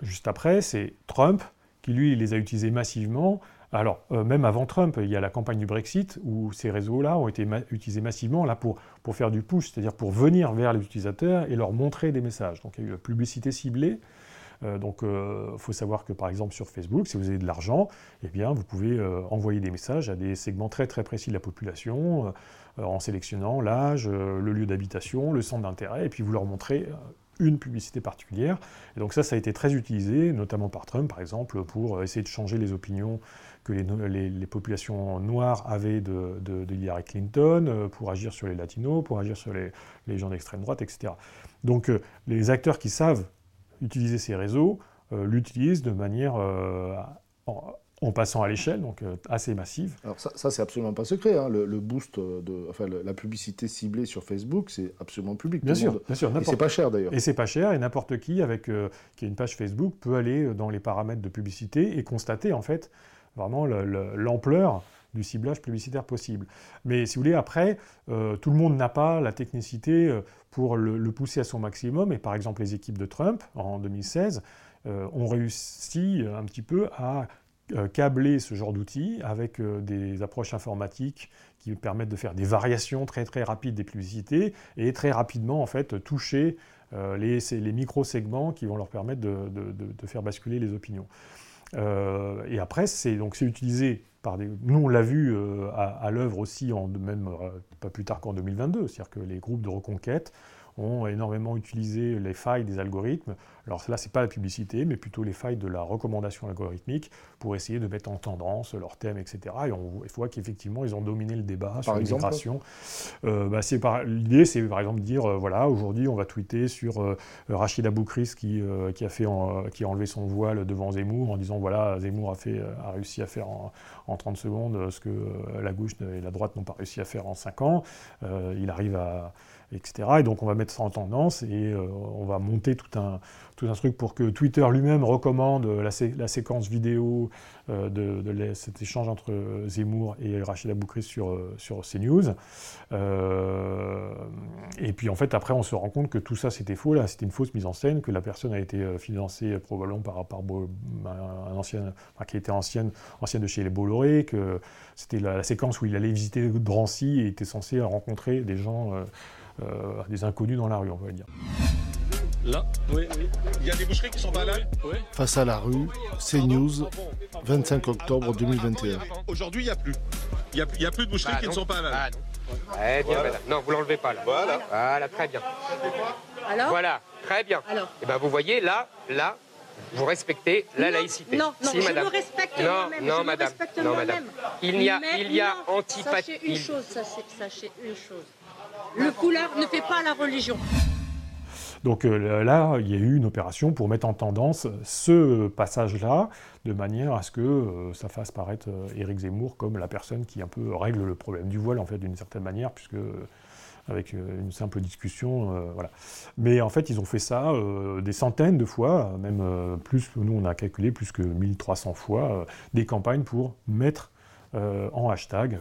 juste après, c'est Trump qui, lui, les a utilisés massivement. Alors, euh, même avant Trump, il y a la campagne du Brexit où ces réseaux-là ont été utilisés massivement là, pour, pour faire du push, c'est-à-dire pour venir vers les utilisateurs et leur montrer des messages. Donc, il y a eu la publicité ciblée. Euh, donc, il euh, faut savoir que par exemple sur Facebook, si vous avez de l'argent, eh bien, vous pouvez euh, envoyer des messages à des segments très très précis de la population en sélectionnant l'âge, le lieu d'habitation, le centre d'intérêt, et puis vous leur montrez une publicité particulière. Et donc ça, ça a été très utilisé, notamment par Trump, par exemple, pour essayer de changer les opinions que les, populations noires avaient de, de, Hillary Clinton, pour agir sur les latinos, pour agir sur les, les gens d'extrême droite, etc. Donc les acteurs qui savent utiliser ces réseaux euh, l'utilisent de manière euh, en, passant à l'échelle, donc euh, assez massive. Alors ça, ça c'est absolument pas secret. Hein. Le, boost, de, enfin la publicité ciblée sur Facebook, c'est absolument public. Bien sûr, bien sûr. Et c'est pas cher d'ailleurs. Et c'est pas cher, et n'importe qui avec qui a une page Facebook peut aller dans les paramètres de publicité et constater en fait vraiment l'ampleur du ciblage publicitaire possible. Mais si vous voulez, après, euh, tout le monde n'a pas la technicité euh, pour le, pousser à son maximum. Et par exemple, les équipes de Trump, en 2016, euh, ont réussi un petit peu à câbler ce genre d'outils avec des approches informatiques qui permettent de faire des variations très très rapides des publicités et très rapidement en fait toucher les, les micro-segments qui vont leur permettre de, de faire basculer les opinions. et après, c'est donc c'est utilisé nous, on l'a vu euh, à, l'œuvre aussi, en, même euh, pas plus tard qu'en 2022, c'est-à-dire que les groupes de reconquête ont énormément utilisé les failles des algorithmes. Alors là, ce n'est pas la publicité, mais plutôt les failles de la recommandation algorithmique pour essayer de mettre en tendance leurs thèmes, etc. Et on voit qu'effectivement, ils ont dominé le débat sur l'immigration. Euh, bah, L'idée, c'est par exemple de dire, euh, voilà, aujourd'hui, on va tweeter sur euh, Rachida Boukris qui, euh, qui, a fait qui a enlevé son voile devant Zemmour en disant, voilà, Zemmour a, fait, a réussi à faire en, en 30 secondes ce que la gauche et la droite n'ont pas réussi à faire en 5 ans. il arrive à etc. Et donc on va mettre ça en tendance et euh, on va monter tout un, tout un truc pour que Twitter lui-même recommande la, la, séquence vidéo euh, de, cet échange entre Zemmour et Rachid Aboukri sur, euh, sur CNews. et puis en fait après on se rend compte que tout ça c'était faux, là c'était une fausse mise en scène, que la personne a été financée probablement par, par un ancien, qui était ancienne, ancienne de chez les Bolloré, que c'était la, séquence où il allait visiter Drancy et était censé rencontrer des gens euh, des inconnus dans la rue, on va dire. Là, oui, oui. Il y a des boucheries qui sont pas là oui. Face à la rue, CNews, 25 octobre 2021. Aujourd'hui, il n'y a plus. Il n'y a, plus de boucheries bah qui ne sont pas là. Ah, non. Eh bien, Non, vous l'enlevez pas là. Voilà. Voilà, très bien. Alors Voilà, très bien. Alors Et eh ben, vous voyez, là, là, vous respectez la laïcité. Non, non, si, je madame. me respecte non, moi-même. Non, madame. non, madame. Il y a, il y a antipathie. Sachez une chose, sachez une chose. Le foulard ne fait pas la religion. Donc là, il y a eu une opération pour mettre en tendance ce passage-là, de manière à ce que ça fasse paraître Éric Zemmour comme la personne qui un peu règle le problème du voile, en fait, d'une certaine manière, puisque avec une simple discussion. voilà. Mais en fait, ils ont fait ça des centaines de fois, même plus, nous on a calculé plus que 1300 fois, des campagnes pour mettre en hashtag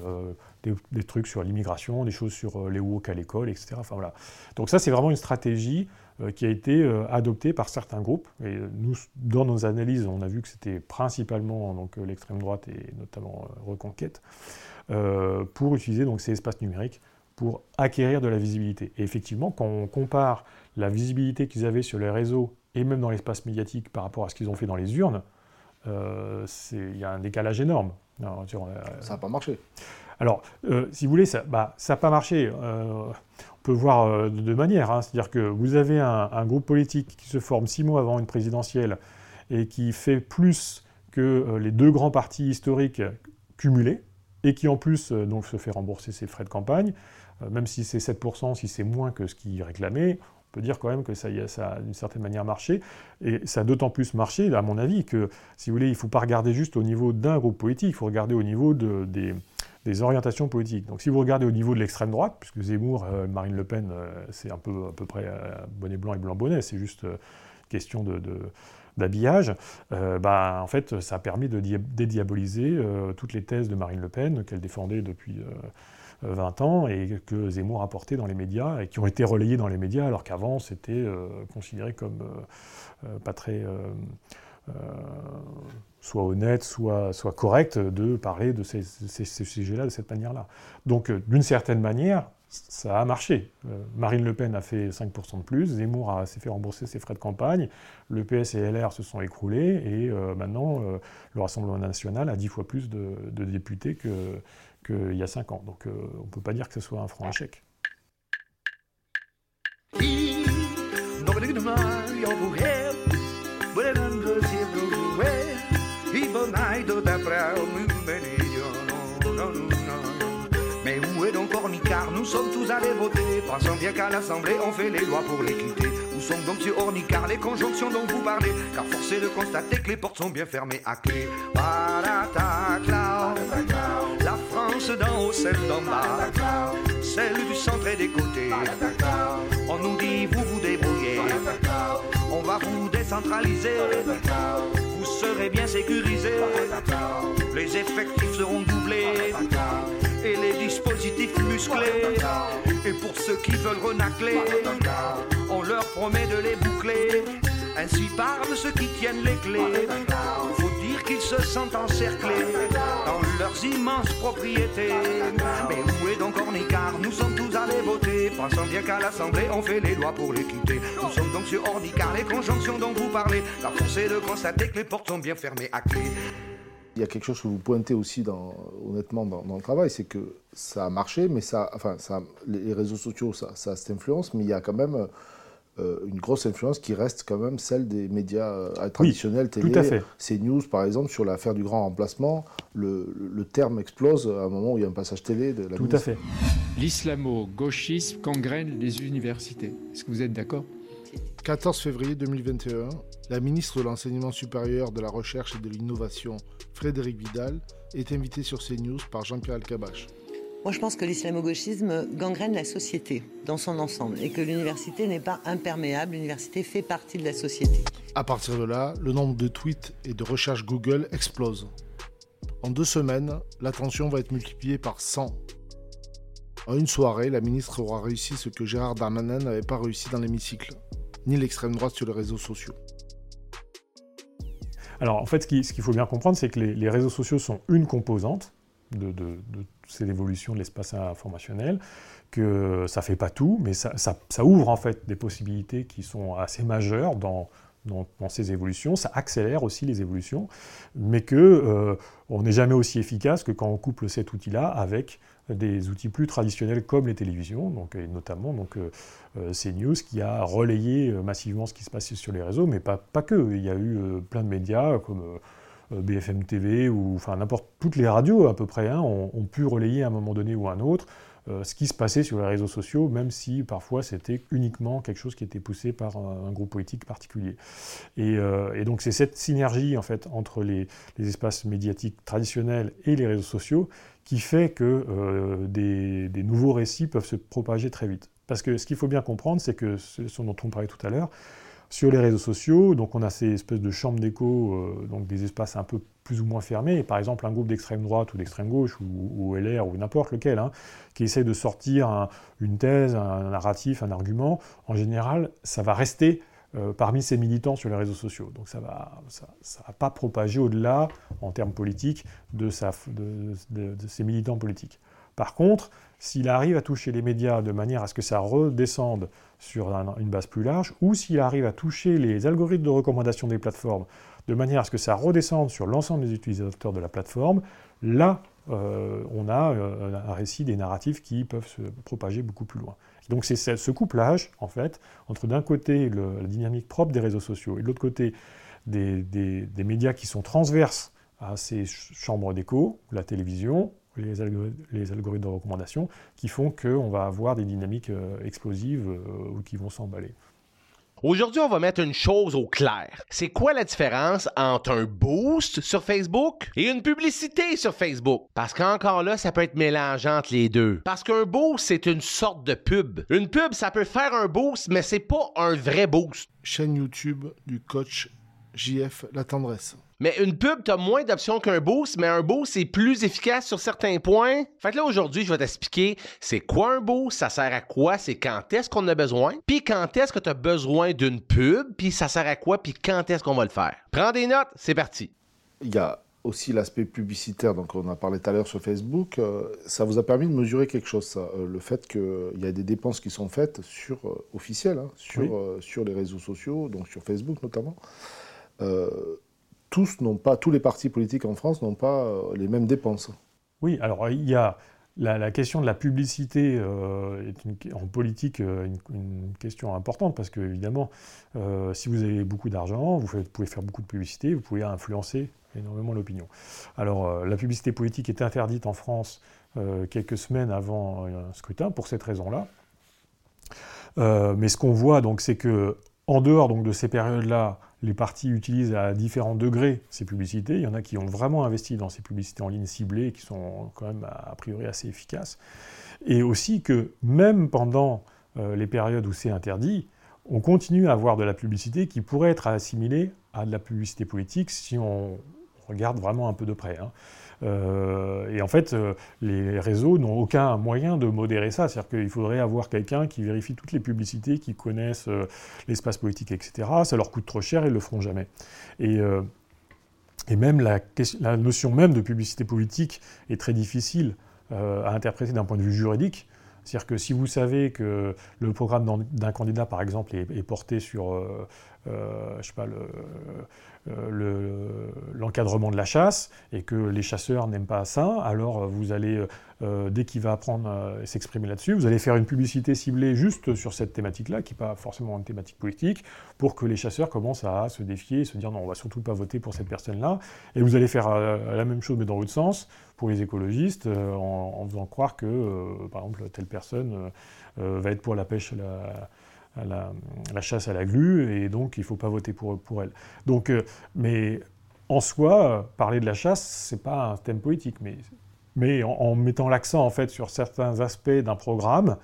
des, trucs sur l'immigration, des choses sur euh, les woke à l'école, etc. Enfin, voilà. Donc ça, c'est vraiment une stratégie euh, qui a été euh, adoptée par certains groupes. Et nous, dans nos analyses, on a vu que c'était principalement l'extrême droite et notamment Reconquête, pour utiliser donc, ces espaces numériques pour acquérir de la visibilité. Et effectivement, quand on compare la visibilité qu'ils avaient sur les réseaux et même dans l'espace médiatique par rapport à ce qu'ils ont fait dans les urnes, il y a un décalage énorme. Ça n'a pas marché. Alors, euh, si vous voulez, ça n'a bah, pas marché. Euh, on peut voir euh, de deux manières. Hein. C'est-à-dire que vous avez un, groupe politique qui se forme six mois avant une présidentielle et qui fait plus que les deux grands partis historiques cumulés, et qui en plus donc, se fait rembourser ses frais de campagne, même si c'est 7%, si c'est moins que ce qu'il réclamait, peut dire quand même que ça, a d'une certaine manière marché. Et ça a d'autant plus marché, à mon avis, que si vous voulez, il ne faut pas regarder juste au niveau d'un groupe politique, il faut regarder au niveau de, des, des orientations politiques. Donc si vous regardez au niveau de l'extrême droite, puisque Zemmour, euh, Marine Le Pen, euh, c'est un peu à peu près euh, bonnet blanc et blanc bonnet, c'est juste question de, d'habillage, bah, en fait, ça a permis de dédiaboliser toutes les thèses de Marine Le Pen qu'elle défendait depuis 20 ans et que Zemmour a portées dans les médias et qui ont été relayées dans les médias alors qu'avant c'était considéré comme pas très euh, soit honnête, soit, soit correct de parler de ces, sujets-là de cette manière-là. Donc, euh, d'une certaine manière, ça a marché. Euh, Marine Le Pen a fait 5% de plus, Zemmour s'est fait rembourser ses frais de campagne, le PS et LR se sont écroulés, et maintenant, le Rassemblement national a 10 fois plus de, députés qu'il y a 5 ans. Donc, on ne peut pas dire que ce soit un franc échec. Mais où est donc Ornicard Nous sommes tous allés voter, pensant bien qu'à l'Assemblée on fait les lois pour l'équité. Où sont donc ces Ornicard, les conjonctions dont vous parlez? Car force est de constater que les portes sont bien fermées à clé. La France d'en haut, celle d'en bas, celle du centre et des côtés. On nous dit vous vous débrouillez, on va vous décentraliser vous serez bien sécurisé. Les effectifs seront doublés et les dispositifs musclés. Et pour ceux qui veulent renacler, on leur promet de les boucler. Ainsi parlent ceux qui tiennent les clés. Qu'ils se sentent encerclés dans leurs immenses propriétés. Mais où est donc Ornicard Nous sommes tous allés voter, pensant bien qu'à l'Assemblée on fait les lois pour les quitter. Nous sommes donc sur Ornicard, les conjonctions dont vous parlez. La force est de constater que les portes sont bien fermées à clé. Il y a quelque chose que vous pointez aussi, dans, honnêtement, dans, le travail, c'est que ça a marché, mais ça, enfin, les réseaux sociaux, ça, ça a cette influence, mais il y a quand même euh, une grosse influence qui reste quand même celle des médias euh, traditionnels, télé, CNews par exemple, sur l'affaire du grand remplacement. Le, terme explose à un moment où il y a un passage télé de la Tout à fait. L'islamo-gauchisme gangrène les universités. Est-ce que vous êtes d'accord? 14 février 2021, la ministre de l'Enseignement supérieur, de la Recherche et de l'Innovation, Frédéric Vidal, est invitée sur CNews par Jean-Pierre Alcabache. Moi, je pense que l'islamo-gauchisme gangrène la société dans son ensemble et que l'université n'est pas imperméable. L'université fait partie de la société. À partir de là, le nombre de tweets et de recherches Google explose. En deux semaines, l'attention va être multipliée par 100. En une soirée, la ministre aura réussi ce que Gérard Darmanin n'avait pas réussi dans l'hémicycle, ni l'extrême droite sur les réseaux sociaux. Alors en fait, ce qu'il faut bien comprendre, c'est que les, réseaux sociaux sont une composante de, de, de c'est l'évolution de l'espace informationnel, que ça ne fait pas tout, mais ça, ouvre en fait des possibilités qui sont assez majeures dans, dans, ces évolutions, ça accélère aussi les évolutions, mais que euh, on n'est jamais aussi efficace que quand on couple cet outil-là avec des outils plus traditionnels comme les télévisions, donc, et notamment donc, euh, euh, CNews qui a relayé massivement ce qui se passait sur les réseaux, mais pas, pas que. Il y a eu plein de médias comme euh, BFM TV ou enfin n'importe toutes les radios à peu près hein, ont, pu relayer à un moment donné ou à un autre ce qui se passait sur les réseaux sociaux, même si parfois c'était uniquement quelque chose qui était poussé par un, groupe politique particulier. Et, donc c'est cette synergie en fait entre les, espaces médiatiques traditionnels et les réseaux sociaux qui fait que des, des nouveaux récits peuvent se propager très vite. Parce que ce qu'il faut bien comprendre, c'est que ce dont on parlait tout à l'heure, sur les réseaux sociaux, donc on a ces espèces de chambres d'écho, euh, donc des espaces un peu plus ou moins fermés, par exemple un groupe d'extrême droite ou d'extrême gauche, ou, LR, ou n'importe lequel, hein, qui essaye de sortir une thèse, un narratif, un argument, en général, ça va rester euh, parmi ces militants sur les réseaux sociaux. Donc ça ne va, pas propager au-delà, en termes politiques, de, de, de ces militants politiques. Par contre, s'il arrive à toucher les médias de manière à ce que ça redescende sur une base plus large, ou s'il arrive à toucher les algorithmes de recommandation des plateformes de manière à ce que ça redescende sur l'ensemble des utilisateurs de la plateforme, là, euh, on a euh, un récit des narratifs qui peuvent se propager beaucoup plus loin. Donc c'est ce couplage, en fait, entre d'un côté la dynamique propre des réseaux sociaux et de l'autre côté des, des médias qui sont transverses à ces chambres d'écho, la télévision, les, algorithmes de recommandation, qui font qu'on va avoir des dynamiques euh, explosives euh, ou qui vont s'emballer. Aujourd'hui, on va mettre une chose au clair. C'est quoi la différence entre un boost sur Facebook et une publicité sur Facebook? Parce qu'encore là, ça peut être mélangeant entre les deux. Parce qu'un boost, c'est une sorte de pub. Une pub, ça peut faire un boost, mais c'est pas un vrai boost. Chaîne YouTube du coach JF La Tendresse. Mais une pub, t'as moins d'options qu'un boost, mais un boost, c'est plus efficace sur certains points. Fait que là, aujourd'hui, je vais t'expliquer c'est quoi un boost, ça sert à quoi, c'est quand est-ce qu'on a besoin, puis quand est-ce que tu as besoin d'une pub, puis ça sert à quoi, puis quand est-ce qu'on va le faire. Prends des notes, c'est parti. Il y a aussi l'aspect publicitaire, donc on a parlé tout à l'heure sur Facebook, euh, ça vous a permis de mesurer quelque chose, ça, euh, le fait qu'il y a des dépenses qui sont faites sur euh, officielles, hein, sur, sur les réseaux sociaux, donc sur Facebook notamment tous n'ont pas, tous les partis politiques en France n'ont pas euh, les mêmes dépenses. Oui, alors il y a la, question de la publicité euh, en politique euh, une, question importante parce que évidemment, si vous avez beaucoup d'argent, vous, pouvez faire beaucoup de publicité, vous pouvez influencer énormément l'opinion. Alors la publicité politique est interdite en France quelques semaines avant un scrutin pour cette raison-là. mais ce qu'on voit donc, c'est que en dehors donc, de ces périodes-là, les partis utilisent à différents degrés ces publicités. Il y en a qui ont vraiment investi dans ces publicités en ligne ciblées, qui sont quand même a priori assez efficaces. Et aussi que même pendant euh, les périodes où c'est interdit, on continue à avoir de la publicité qui pourrait être assimilée à de la publicité politique si on regarde vraiment un peu de près. Hein. Euh, et en fait, euh, les réseaux n'ont aucun moyen de modérer ça. C'est-à-dire qu'il faudrait avoir quelqu'un qui vérifie toutes les publicités, qui connaissent euh, l'espace politique, etc. Ça leur coûte trop cher, ils ne le feront jamais. Et, même la, notion même de publicité politique est très difficile à interpréter d'un point de vue juridique. C'est-à-dire que si vous savez que le programme d'un candidat, par exemple, est, porté sur, je sais pas, le, euh, l'encadrement de la chasse et que les chasseurs n'aiment pas ça, alors vous allez, euh, dès qu'il va apprendre à s'exprimer là-dessus, vous allez faire une publicité ciblée juste sur cette thématique-là, qui n'est pas forcément une thématique politique, pour que les chasseurs commencent à se défier, se dire non, on va surtout pas voter pour cette personne-là. Et vous allez faire euh, la même chose, mais dans l'autre sens, pour les écologistes, en, en, faisant croire que, par exemple, telle personne va être pour la pêche. La, la, chasse à la glu, et donc il ne faut pas voter pour, pour elle. Donc, euh, mais en soi, parler de la chasse, c'est pas un thème politique, mais, mais en, mettant l'accent en fait sur certains aspects d'un programme,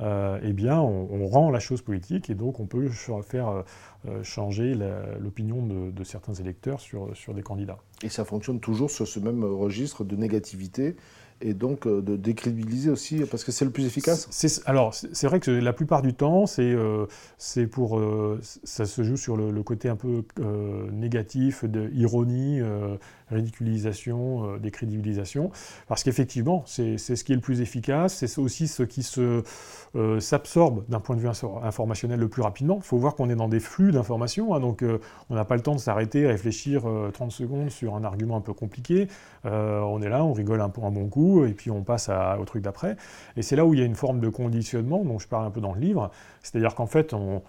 euh, eh bien, on, rend la chose politique et donc on peut faire euh, changer l'opinion de, de, certains électeurs sur, sur des candidats. Et ça fonctionne toujours sur ce même registre de négativité et donc euh, de décrédibiliser aussi, parce que c'est le plus efficace Alors, c'est vrai que la plupart du temps, c'est euh, pour. Euh, ça se joue sur le, côté un peu négatif, de ironie, ridiculisation, décrédibilisation, parce qu'effectivement, c'est ce qui est le plus efficace, c'est aussi ce qui s'absorbe d'un point de vue informationnel le plus rapidement. Il faut voir qu'on est dans des flux d'informations, hein, donc on n'a pas le temps de s'arrêter, réfléchir 30 secondes sur un argument un peu compliqué. on est là, on rigole un peu un bon coup et puis on passe au truc d'après. Et c'est là où il y a une forme de conditionnement dont je parle un peu dans le livre, c'est-à-dire qu'en fait, on,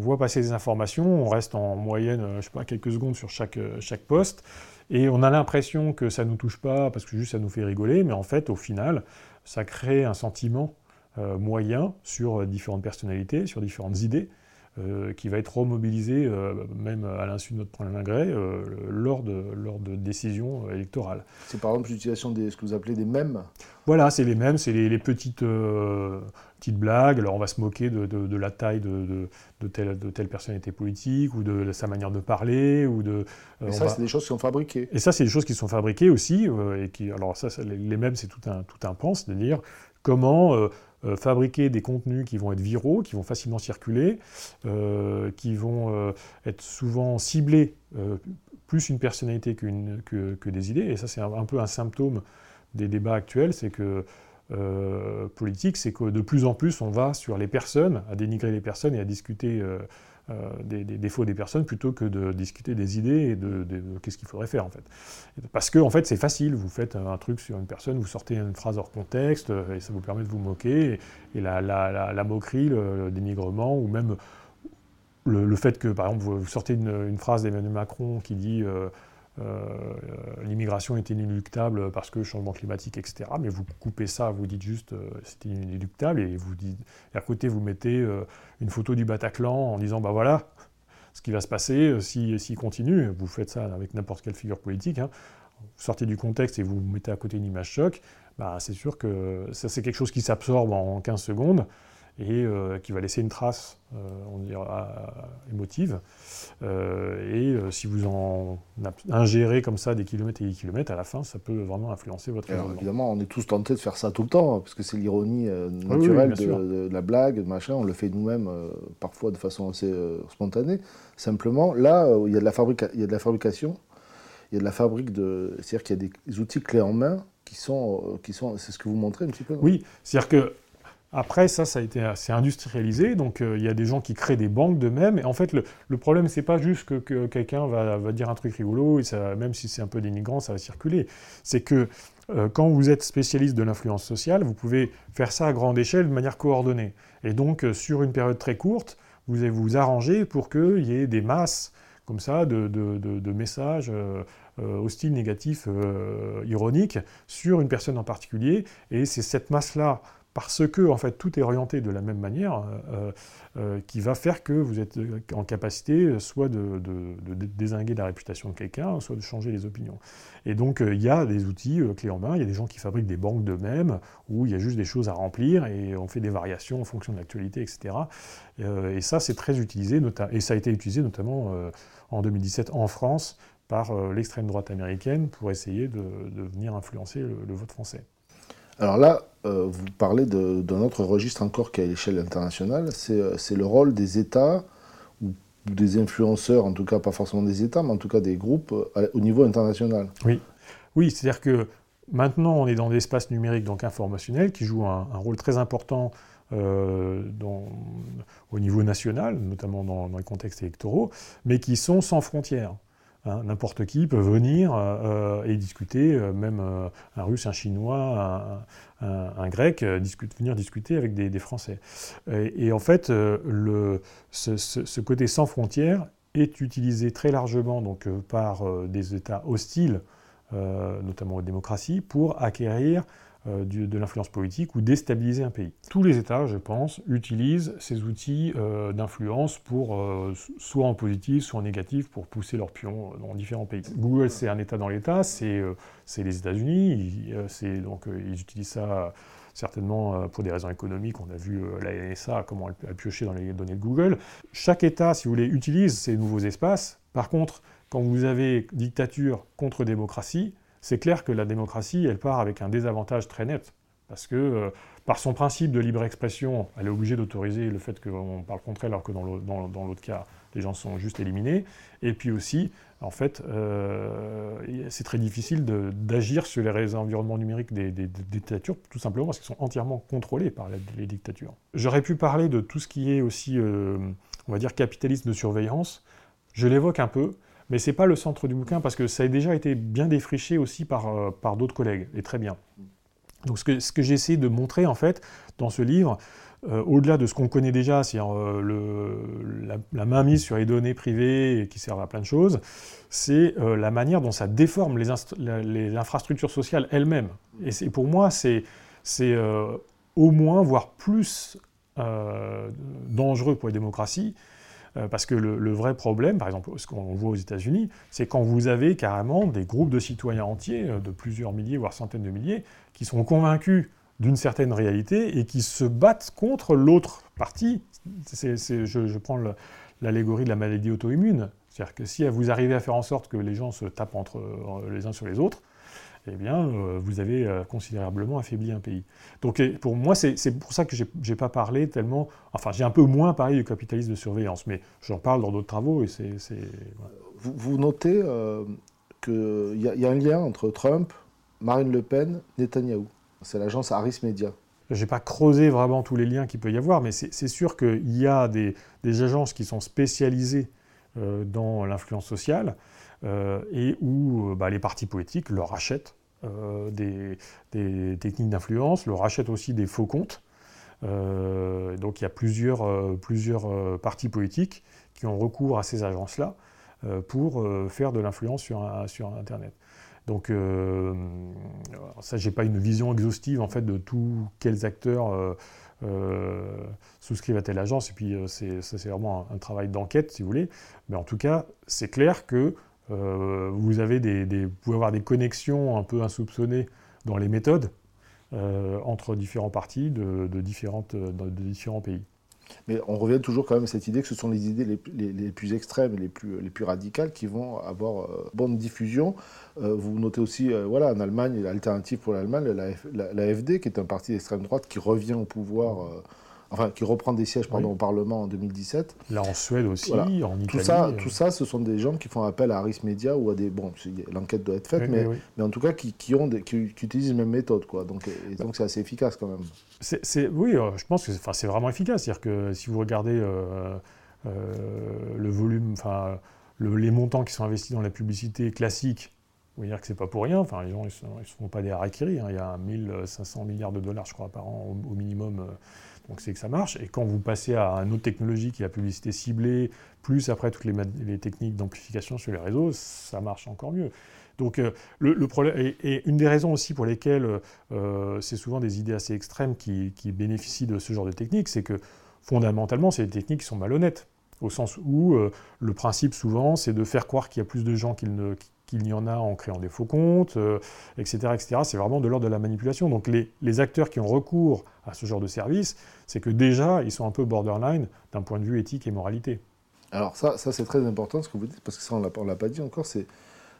voit passer des informations, on reste en moyenne, je sais pas, quelques secondes sur chaque, chaque poste, et on a l'impression que ça ne nous touche pas parce que juste ça nous fait rigoler, mais en fait, au final, ça crée un sentiment moyen sur différentes personnalités, sur différentes idées, euh, qui va être remobilisé, euh, même à l'insu de notre premier gré, euh, lors, de, lors de décisions électorales. C'est par exemple l'utilisation de ce que vous appelez des mèmes Voilà, c'est les mèmes, c'est les, petites, petites blagues. Alors on va se moquer de, de, la taille de, de, telle, de telle personnalité politique ou de, sa manière de parler. Ou de, et ça, c'est des choses qui sont fabriquées. Et ça, c'est des choses qui sont fabriquées aussi. et qui, alors ça, les, les mèmes, c'est tout un, tout un pan, c'est-à-dire comment euh, fabriquer des contenus qui vont être viraux, qui vont facilement circuler, euh, qui vont euh, être souvent ciblés plus une personnalité que, que, des idées. Et ça, c'est un, peu un symptôme des débats actuels, c'est que politique, c'est que de plus en plus, on va sur les personnes, à dénigrer les personnes et à discuter euh, des, défauts des personnes plutôt que de discuter des idées et de, qu'est-ce qu'il faudrait faire en fait. Parce que en fait c'est facile, vous faites un truc sur une personne, vous sortez une phrase hors contexte euh, et ça vous permet de vous moquer et, la, moquerie, le, dénigrement ou même le, fait que par exemple vous, sortez une, phrase d'Emmanuel Macron qui dit euh, l'immigration est inéluctable parce que changement climatique, etc. Mais vous coupez ça, vous dites juste euh, c'est inéluctable et vous dites, à côté vous mettez euh, une photo du Bataclan en disant bah voilà ce qui va se passer s'il si, continue. Vous faites ça avec n'importe quelle figure politique. Hein. Vous sortez du contexte et vous mettez à côté une image choc. Bah, c'est sûr que ça c'est quelque chose qui s'absorbe en 15 secondes et euh, qui va laisser une trace, euh, on dira, émotive. Euh, et si vous en ingérez comme ça des kilomètres et des kilomètres, à la fin, ça peut vraiment influencer votre Alors, Évidemment, on est tous tentés de faire ça tout le temps, parce que c'est l'ironie naturelle de, la blague, machin. On le fait nous-mêmes, parfois de façon assez spontanée. Simplement, là, il y, a de la il y a de la fabrication, il y a de la fabrique de... C'est-à-dire qu'il y a des outils clés en main qui sont... Qui sont c'est ce que vous montrez un petit peu Oui, c'est-à-dire que après, ça, ça a été assez industrialisé, donc euh, il y a des gens qui créent des banques d'eux-mêmes. Et en fait, le, le problème, c'est pas juste que, quelqu'un va, dire un truc rigolo, et même si c'est un peu dénigrant, ça va circuler. C'est que euh, quand vous êtes spécialiste de l'influence sociale, vous pouvez faire ça à grande échelle de manière coordonnée. Et donc, euh, sur une période très courte, vous allez vous arranger pour qu'il y ait des masses comme ça de, de, de, messages hostiles, négatifs, ironiques sur une personne en particulier. Et c'est cette masse-là parce que en fait tout est orienté de la même manière, euh, euh, qui va faire que vous êtes en capacité soit de, désinguer la réputation de quelqu'un, soit de changer les opinions. Et donc euh, il y a des outils clés en main, il y a des gens qui fabriquent des banques d'eux-mêmes, où il y a juste des choses à remplir, et on fait des variations en fonction de l'actualité, etc. et ça c'est très utilisé, et ça a été utilisé notamment en 2017 en France par l'extrême droite américaine pour essayer de, venir influencer le vote français. Alors là, euh, vous parlez d'un autre registre encore qui est à l'échelle internationale, euh, c'est le rôle des États ou des influenceurs, en tout cas pas forcément des États, mais en tout cas des groupes euh, au niveau international. Oui, oui c'est-à-dire que maintenant on est dans l'espace numérique donc informationnel qui joue un, rôle très important au niveau national, notamment dans, les contextes électoraux, mais qui sont sans frontières. Hein, n'importe qui peut venir euh, euh, et discuter, euh, même un russe, un chinois, un, grec, venir discuter avec des, Français. Et, en fait, le, ce, côté sans frontières est utilisé très largement donc, par des États hostiles, notamment aux démocraties, pour acquérir euh, de l'influence politique ou déstabiliser un pays. Tous les États, je pense, utilisent ces outils euh, d'influence pour, euh, soit en positif, soit en négatif, pour pousser leurs pions dans différents pays. Google, c'est un État dans l'État, c'est les États-Unis, donc ils utilisent ça certainement pour des raisons économiques. On a vu la NSA, comment elle a pioché dans les données de Google. Chaque État, si vous voulez, utilise ces nouveaux espaces. Par contre, quand vous avez dictature contre démocratie, c'est clair que la démocratie, elle part avec un désavantage très net. Parce que, euh, par son principe de libre expression, elle est obligée d'autoriser le fait qu'on parle contre elle, alors que dans l'autre cas, les gens sont juste éliminés. Et puis aussi, en fait, euh, c'est très difficile d'agir sur les environnements numériques des, dictatures, tout simplement parce qu'ils sont entièrement contrôlés par les dictatures. J'aurais pu parler de tout ce qui est aussi, euh, on va dire, capitalisme de surveillance. Je l'évoque un peu, mais ce n'est pas le centre du bouquin parce que ça a déjà été bien défriché aussi par, euh, par d'autres collègues, et très bien. Donc ce que, ce que de montrer en fait dans ce livre, euh, au-delà de ce qu'on connaît déjà, c'est-à-dire euh, la, mainmise sur les données privées qui servent à plein de choses, c'est la manière dont ça déforme les, les infrastructures sociales elles-mêmes. Et pour moi, c'est au moins, voire plus dangereux pour les démocraties, parce que le, vrai problème, par exemple, ce qu'on voit aux États-Unis, c'est quand vous avez carrément des groupes de citoyens entiers, de plusieurs milliers, voire centaines de milliers, qui sont convaincus d'une certaine réalité et qui se battent contre l'autre partie. je, prends l'allégorie de la maladie auto-immune. C'est-à-dire que si vous arrivez à faire en sorte que les gens se tapent entre les uns sur les autres, eh bien, euh, vous avez euh, considérablement affaibli un pays. Donc, pour moi, c'est pour ça que je n'ai pas parlé tellement. Enfin, j'ai un peu moins parlé du capitalisme de surveillance, mais j'en parle dans d'autres travaux et c'est. Vous, notez euh, qu'il y, y, a un lien entre Trump, Marine Le Pen, Netanyahou. C'est l'agence Harris Media. Je n'ai pas creusé vraiment tous les liens qu'il peut y avoir, mais c'est sûr qu'il y a des, agences qui sont spécialisées euh, dans l'influence sociale et où euh, bah, les partis politiques leur achètent des, techniques d'influence, leur achètent aussi des faux comptes. donc il y a plusieurs, plusieurs partis politiques qui ont recours à ces agences-là pour faire de l'influence sur, sur Internet. Donc, euh, ça, j'ai pas une vision exhaustive en fait de tous quels acteurs euh, euh, souscrivent à telle agence. Et puis, ça, c'est vraiment un, travail d'enquête, si vous voulez. Mais en tout cas, c'est clair que vous, avez des, pouvez avoir des connexions un peu insoupçonnées dans les méthodes entre différents partis de, différentes, de différents pays. Mais on revient toujours quand même à cette idée que ce sont les idées les, plus extrêmes les plus, les plus radicales qui vont avoir euh, bonne diffusion. Euh, vous notez aussi, euh, voilà, en Allemagne, l'alternative pour l'Allemagne, la, qui est un parti d'extrême droite qui revient au pouvoir enfin qui reprend des sièges pardon, au Parlement en 2017. Là en Suède aussi, en Italie. Tout ça, tout ça, ce sont des gens qui font appel à Harris Media ou à des bon, l'enquête doit être faite, mais, mais en tout cas qui, qui ont qui, utilisent les mêmes méthodes quoi. Donc et, donc c'est assez efficace quand même. C'est, oui, euh, je pense que c'est, c'est vraiment efficace, c'est-à-dire que si vous regardez euh, euh, le volume, enfin les montants qui sont investis dans la publicité classique. Vous voyez dire que c'est pas pour rien. Enfin, les gens, ils ne se font pas des harakiri. Hein. Il y a 1500 milliards de dollars, je crois, par an au, minimum donc c'est que ça marche. Et quand vous passez à une autre technologie qui est la publicité ciblée, plus après toutes les, techniques d'amplification sur les réseaux, ça marche encore mieux. Donc euh, le, problème et, une des raisons aussi pour lesquelles euh, c'est souvent des idées assez extrêmes qui, bénéficient de ce genre de techniques, c'est que fondamentalement c'est des techniques qui sont malhonnêtes, au sens où euh, le principe souvent c'est de faire croire qu'il y a plus de gens qu'il ne, qu'il y en a en créant des faux comptes, etc. Euh, etc. C'est vraiment de l'ordre de la manipulation. Donc les, acteurs qui ont recours à ce genre de service, c'est que déjà, ils sont un peu borderline d'un point de vue éthique et moralité. Alors ça, c'est très important ce que vous dites, parce que ça, on ne l'a pas dit encore, c'est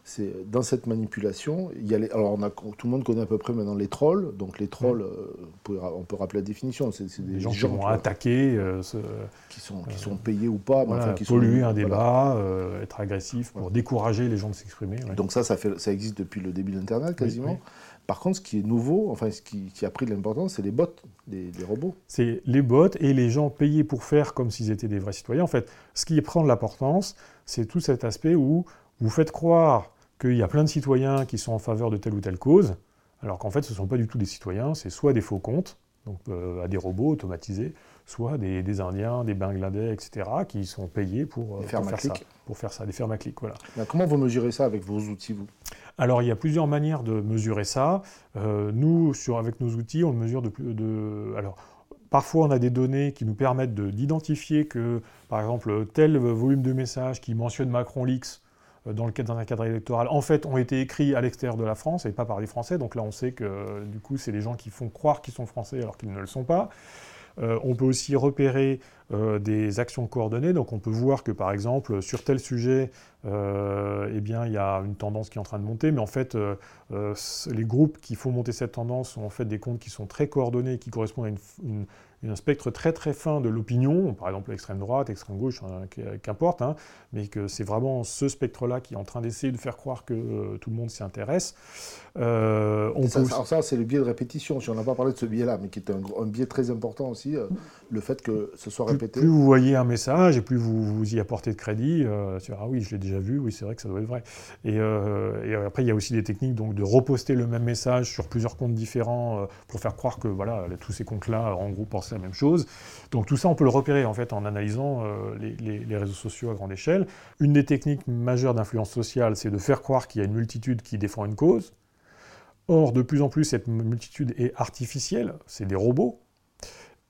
c'est dans cette manipulation, il y a alors on a, tout le monde connaît à peu près maintenant les trolls. Donc les trolls, euh, on peut rappeler la définition, c'est des gens, qui vont attaquer, euh, qui sont qui sont payés ou pas, qui polluer un débat, euh, être agressif pour décourager les gens de s'exprimer. Donc ça, ça fait, ça existe depuis le début de l'internet quasiment. Par contre, ce qui est nouveau, enfin ce qui, a pris de l'importance, c'est les bots, les, robots. C'est les bots et les gens payés pour faire comme s'ils étaient des vrais citoyens. En fait, ce qui prend de l'importance, c'est tout cet aspect où vous faites croire qu'il y a plein de citoyens qui sont en faveur de telle ou telle cause, alors qu'en fait ce ne sont pas du tout des citoyens, c'est soit des faux comptes, donc euh, à des robots automatisés, soit des, Indiens, des Bangladais, etc., qui sont payés pour, euh, faire, ça, pour faire ça, des fermes à clic. Voilà. comment vous mesurez ça avec vos outils, vous? Alors, il y a plusieurs manières de mesurer ça. Euh, nous, sur, avec nos outils, on mesure de... de alors, Parfois, on a des données qui nous permettent d'identifier que, par exemple, tel volume de messages qui mentionne Macron Leaks dans, le cadre, d'un cadre électoral, en fait, ont été écrits à l'extérieur de la France et pas par les Français. Donc là, on sait que du coup, c'est les gens qui font croire qu'ils sont français alors qu'ils ne le sont pas. Euh, on peut aussi repérer euh, des actions coordonnées. Donc on peut voir que par exemple sur tel sujet, eh bien il y a une tendance qui est en train de monter, mais en fait les groupes qui font monter cette tendance sont en fait des comptes qui sont très coordonnés, qui correspondent à une, un spectre très très fin de l'opinion, par exemple l'extrême droite, l'extrême gauche, hein, qu'importe, hein, mais que c'est vraiment ce spectre-là qui est en train d'essayer de faire croire que euh, tout le monde s'y intéresse. Euh, on ça, Alors ça, c'est le biais de répétition, si on n'a pas parlé de ce biais-là, mais qui est un, biais très important aussi, euh, le fait que ce soit répété. Plus, vous voyez un message et plus vous, vous y apportez de crédit, ah oui, je l'ai déjà vu, oui, c'est vrai que ça doit être vrai. Et, et, après, il y a aussi des techniques donc, de reposter le même message sur plusieurs comptes différents pour faire croire que voilà, tous ces comptes-là, en gros, pensent la même chose. Donc tout ça, on peut le repérer en fait en analysant euh, les, réseaux sociaux à grande échelle. Une des techniques majeures d'influence sociale, c'est de faire croire qu'il y a une multitude qui défend une cause. Or, de plus en plus, cette multitude est artificielle, c'est des robots,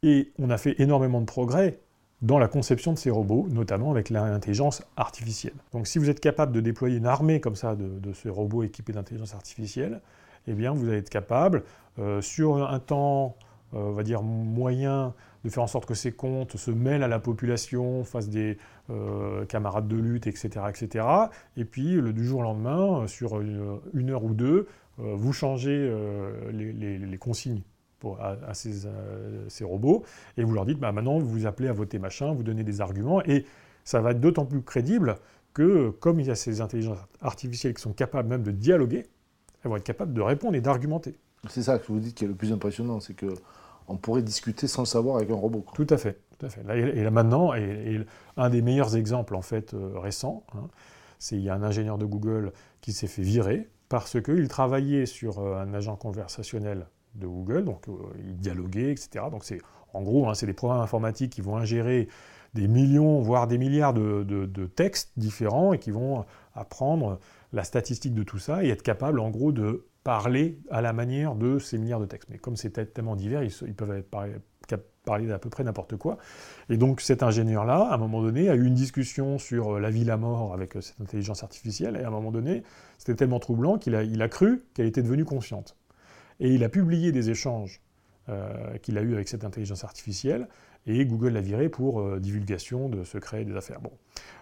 et on a fait énormément de progrès dans la conception de ces robots, notamment avec l'intelligence artificielle. Donc si vous êtes capable de déployer une armée comme ça de, ces robots équipés d'intelligence artificielle, eh bien vous allez être capable, euh, sur un temps, on va dire, moyen, de faire en sorte que ces comptes se mêlent à la population, fassent des euh, camarades de lutte, etc., etc. Et puis, le, du jour au lendemain, sur une, heure ou deux, vous changez les consignes à, ces, robots, et vous leur dites, bah, maintenant, vous vous appelez à voter machin, vous donnez des arguments, et ça va être d'autant plus crédible que, comme il y a ces intelligences artificielles qui sont capables même de dialoguer, elles vont être capables de répondre et d'argumenter. C'est ça que vous dites qui est le plus impressionnant, c'est que on pourrait discuter sans le savoir avec un robot. Tout à fait, tout à fait. et là maintenant, un des meilleurs exemples en fait euh, récents, hein, c'est il y a un ingénieur de Google qui s'est fait virer parce qu'il travaillait sur euh, un agent conversationnel de Google, donc euh, ils dialoguaient, etc. Donc c'est en gros, hein, c'est des programmes informatiques qui vont ingérer des millions, voire des milliards de, textes différents et qui vont apprendre la statistique de tout ça et être capables en gros de parler à la manière de ces milliards de textes. Mais comme c'est tellement divers, ils, peuvent parler d'à peu près n'importe quoi. Et donc cet ingénieur-là, à un moment donné, a eu une discussion sur la vie, la mort avec cette intelligence artificielle, et à un moment donné, c'était tellement troublant qu'il a, cru qu'elle était devenue consciente. Et il a publié des échanges euh, qu'il a eus avec cette intelligence artificielle, et Google l'a viré pour euh, divulgation de secrets des affaires. Bon.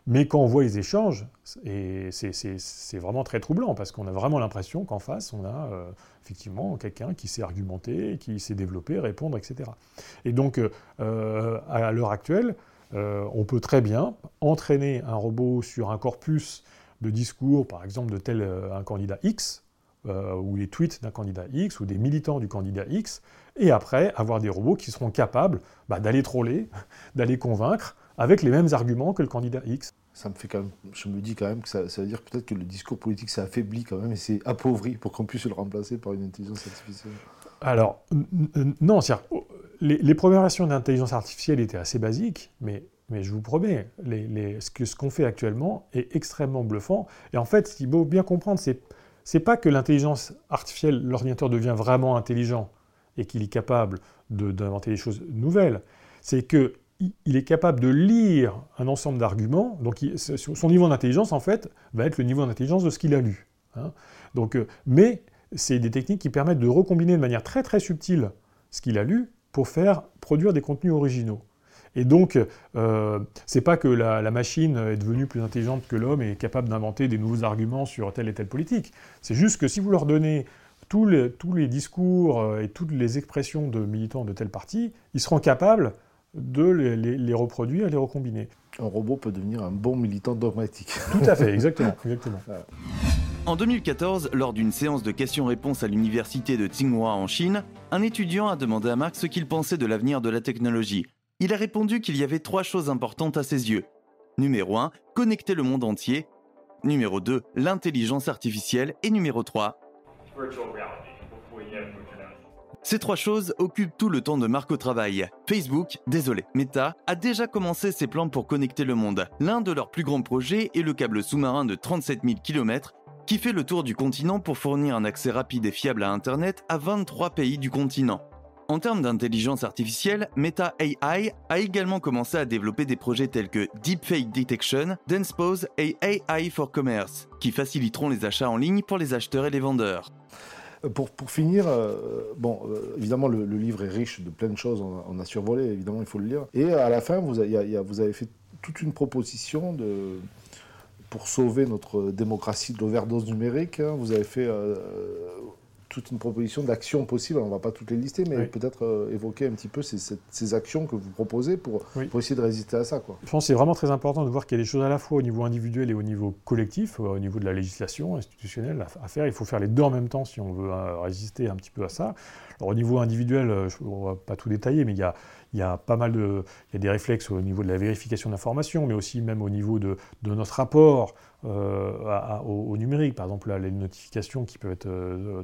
Mais quand on voit les échanges, c'est vraiment très troublant, parce qu'on a vraiment l'impression qu'en face, on a euh, effectivement quelqu'un qui sait argumenter, qui sait développer, répondre, etc. Et donc, à l'heure actuelle, on peut très bien entraîner un robot sur un corpus de discours, par exemple, de tel un candidat X, euh, ou les tweets d'un candidat X ou des militants du candidat X, et après avoir des robots qui seront capables bah, d'aller troller, [laughs] d'aller convaincre avec les mêmes arguments que le candidat X. Ça me fait quand même, je me dis quand même que ça, veut dire peut-être que le discours politique s'est affaibli quand même et s'est appauvri pour qu'on puisse le remplacer par une intelligence artificielle. Alors, non, oh, les, les premières versions d'intelligence artificielle étaient assez basiques, mais mais je vous promets, les, ce qu'on ce fait actuellement est extrêmement bluffant. Et en fait, ce qu'il faut bien comprendre, c'est c'est pas que l'intelligence artificielle, l'ordinateur devient vraiment intelligent et qu'il est capable d'inventer des choses nouvelles, c'est qu'il est capable de lire un ensemble d'arguments, donc son niveau d'intelligence, en fait, va être le niveau d'intelligence de ce qu'il a lu. Hein. Donc, euh, mais c'est des techniques qui permettent de recombiner de manière très très subtile ce qu'il a lu pour faire produire des contenus originaux. Et donc, euh, c'est pas que la, machine est devenue plus intelligente que l'homme et est capable d'inventer des nouveaux arguments sur telle et telle politique. C'est juste que si vous leur donnez tous les, tous les discours euh, et toutes les expressions de militants de tel parti, ils seront capables de les, les, reproduire et les recombiner. Un robot peut devenir un bon militant dogmatique. Tout à fait, [laughs] exactement. exactement. En 2014, lors d'une séance de questions-réponses à l'université de Tsinghua en Chine, un étudiant a demandé à Marx ce qu'il pensait de l'avenir de la technologie il a répondu qu'il y avait trois choses importantes à ses yeux. Numéro 1, connecter le monde entier. Numéro 2, l'intelligence artificielle. Et numéro 3, ces trois choses occupent tout le temps de Marc au travail. Facebook, désolé, Meta, a déjà commencé ses plans pour connecter le monde. L'un de leurs plus grands projets est le câble sous-marin de 37 000 km qui fait le tour du continent pour fournir un accès rapide et fiable à Internet à 23 pays du continent. En termes d'intelligence artificielle, Meta AI a également commencé à développer des projets tels que Deepfake Detection, Dancepose et AI for Commerce, qui faciliteront les achats en ligne pour les acheteurs et les vendeurs. Euh, pour, pour finir, euh, bon, euh, évidemment, le, livre est riche de plein de choses, on a, survolé, évidemment, il faut le lire. Et à la fin, vous, avez fait toute une proposition de, pour sauver notre démocratie de l'overdose numérique. Hein. Vous avez fait toute une proposition d'actions possibles. On ne va pas toutes les lister, mais peut-être euh, évoquer un petit peu ces, actions que vous proposez pour, essayer de résister à ça. Quoi. Je pense que c'est vraiment très important de voir qu'il y a des choses à la fois au niveau individuel et au niveau collectif, au niveau de la législation institutionnelle à faire. Il faut faire les deux en même temps si on veut euh, résister un petit peu à ça. Alors, au niveau individuel, euh, on ne va pas tout détailler, mais il y a, il y a pas mal de, il y a des réflexes au niveau de la vérification d'informations, mais aussi même au niveau de, de notre rapport euh, au, numérique. Par exemple, les notifications qui peuvent être euh,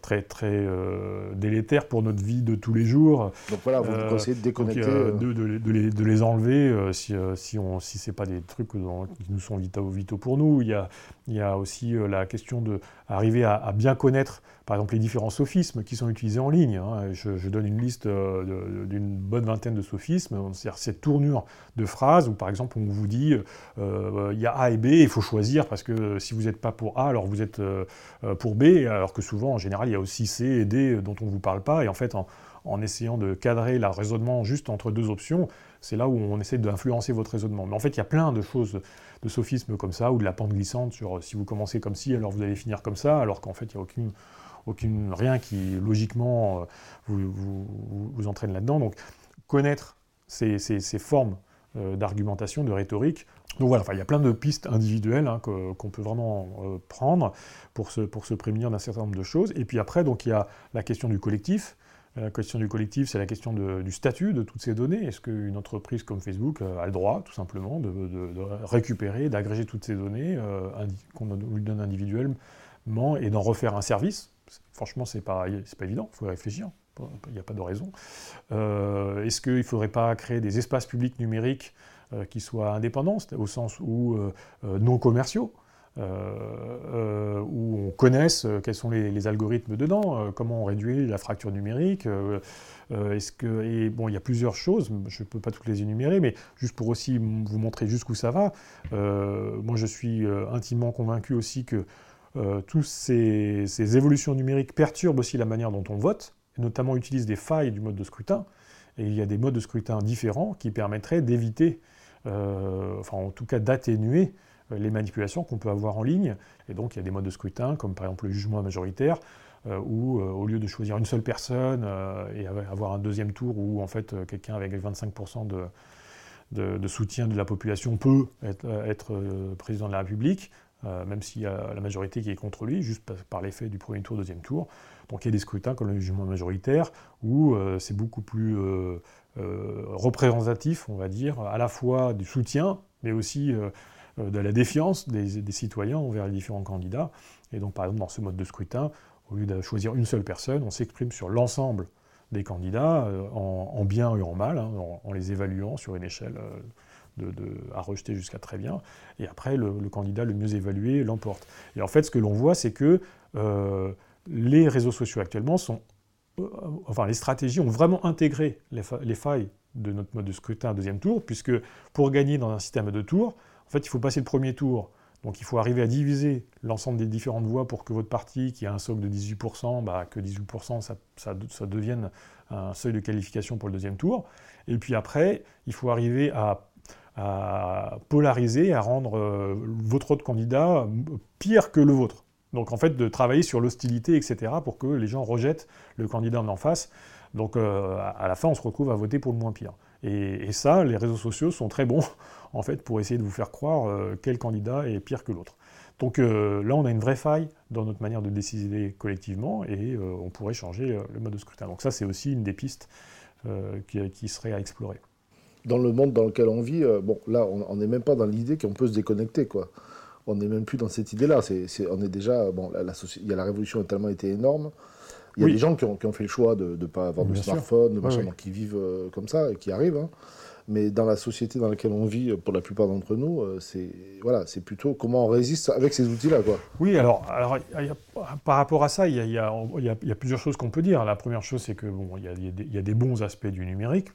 très, très euh, délétères pour notre vie de tous les jours. Donc voilà, vous conseillez de déconnecter. de, de, les, de, les, enlever si, si, on, si ce n'est pas des trucs qui nous sont vitaux, vitaux pour nous. Il y a, il y a aussi la question d'arriver à, bien connaître par exemple les différents sophismes qui sont utilisés en ligne. Hein. Je, donne une liste d'une bonne vingtaine de sophismes, c'est-à-dire cette tournure de phrases où par exemple on vous dit il y a A et B, il faut choisir parce que si vous n'êtes pas pour A, alors vous êtes pour B, alors que souvent en général il y a aussi C et D dont on ne vous parle pas, et en fait en, en essayant de cadrer le raisonnement juste entre deux options, c'est là où on essaie d'influencer votre raisonnement. Mais en fait, il y a plein de choses, de sophismes comme ça, ou de la pente glissante sur si vous commencez comme ci, alors vous allez finir comme ça, alors qu'en fait, il n'y a aucune, aucune, rien qui, logiquement, euh, vous, vous, entraîne là-dedans. Donc, connaître ces, formes euh, d'argumentation, de rhétorique. Donc voilà, enfin, il y a plein de pistes individuelles hein, qu'on peut vraiment euh, prendre pour se, pour se prémunir d'un certain nombre de choses. Et puis après, donc, il y a la question du collectif. La question du collectif, c'est la question du statut de toutes ces données. Est-ce qu'une entreprise comme Facebook euh, a le droit, tout simplement, de, récupérer, d'agréger toutes ces données euh, qu'on lui donne individuellement et d'en refaire un service? Franchement, c'est pas, pas évident, il faut réfléchir. Il n'y a pas de raison. Euh, est-ce qu'il ne faudrait pas créer des espaces publics numériques qui soient indépendants, au sens où non commerciaux? Euh, euh, où on connaisse euh, quels sont les, algorithmes dedans, comment on réduit la fracture numérique. Est-ce que, bon, il y a plusieurs choses, je ne peux pas toutes les énumérer, mais juste pour aussi vous montrer jusqu'où ça va, moi je suis intimement convaincu aussi que toutes ces, évolutions numériques perturbent aussi la manière dont on vote, et notamment utilisent des failles du mode de scrutin. Et il y a des modes de scrutin différents qui permettraient d'éviter, enfin en tout cas d'atténuer les manipulations qu'on peut avoir en ligne. Et donc il y a des modes de scrutin, comme par exemple le jugement majoritaire, euh, où euh, au lieu de choisir une seule personne et avoir un deuxième tour où en fait quelqu'un avec 25% de, soutien de la population peut être, président de la République, même s'il y a la majorité qui est contre lui, juste par, l'effet du premier tour, deuxième tour. Donc il y a des scrutins comme le jugement majoritaire, où c'est beaucoup plus représentatif, on va dire, à la fois du soutien, mais aussi euh, de la défiance des, citoyens envers les différents candidats. Et donc, par exemple, dans ce mode de scrutin, au lieu de choisir une seule personne, on s'exprime sur l'ensemble des candidats, euh, en, bien et en mal, hein, en, les évaluant sur une échelle euh, de, à rejeter jusqu'à très bien. Et après, le, candidat le mieux évalué l'emporte. Et en fait, ce que l'on voit, c'est que les réseaux sociaux actuellement sont. enfin, les stratégies ont vraiment intégré les, les, failles de notre mode de scrutin à deuxième tour, puisque pour gagner dans un système de tours, en fait, il faut passer le premier tour. Donc il faut arriver à diviser l'ensemble des différentes voix pour que votre parti, qui a un socle de 18%, bah, que 18% ça, devienne un seuil de qualification pour le deuxième tour. Et puis après, il faut arriver à, polariser, à rendre euh, votre autre candidat pire que le vôtre. Donc en fait, de travailler sur l'hostilité, etc., pour que les gens rejettent le candidat en face. Donc euh, à la fin, on se retrouve à voter pour le moins pire. Et, ça, les réseaux sociaux sont très bons en fait pour essayer de vous faire croire euh, quel candidat est pire que l'autre. Donc euh, là, on a une vraie faille dans notre manière de décider collectivement et euh, on pourrait changer le mode de scrutin. Donc ça, c'est aussi une des pistes qui, qui, serait à explorer. Dans le monde dans lequel on vit, bon, là, on n'est même pas dans l'idée qu'on peut se déconnecter, quoi. On n'est même plus dans cette idée-là. on est déjà, bon, la, il y a la révolution a tellement été énorme il y a des gens qui ont, fait le choix de ne pas avoir de smartphone, de machin, qui vivent euh, comme ça et qui arrivent. Hein. Mais dans la société dans laquelle on vit, pour la plupart d'entre nous, euh, c'est voilà, c'est plutôt comment on résiste avec ces outils-là. Oui, alors, alors par rapport à ça, il y a, plusieurs choses qu'on peut dire. La première chose, c'est que bon, il y, a, des bons aspects du numérique.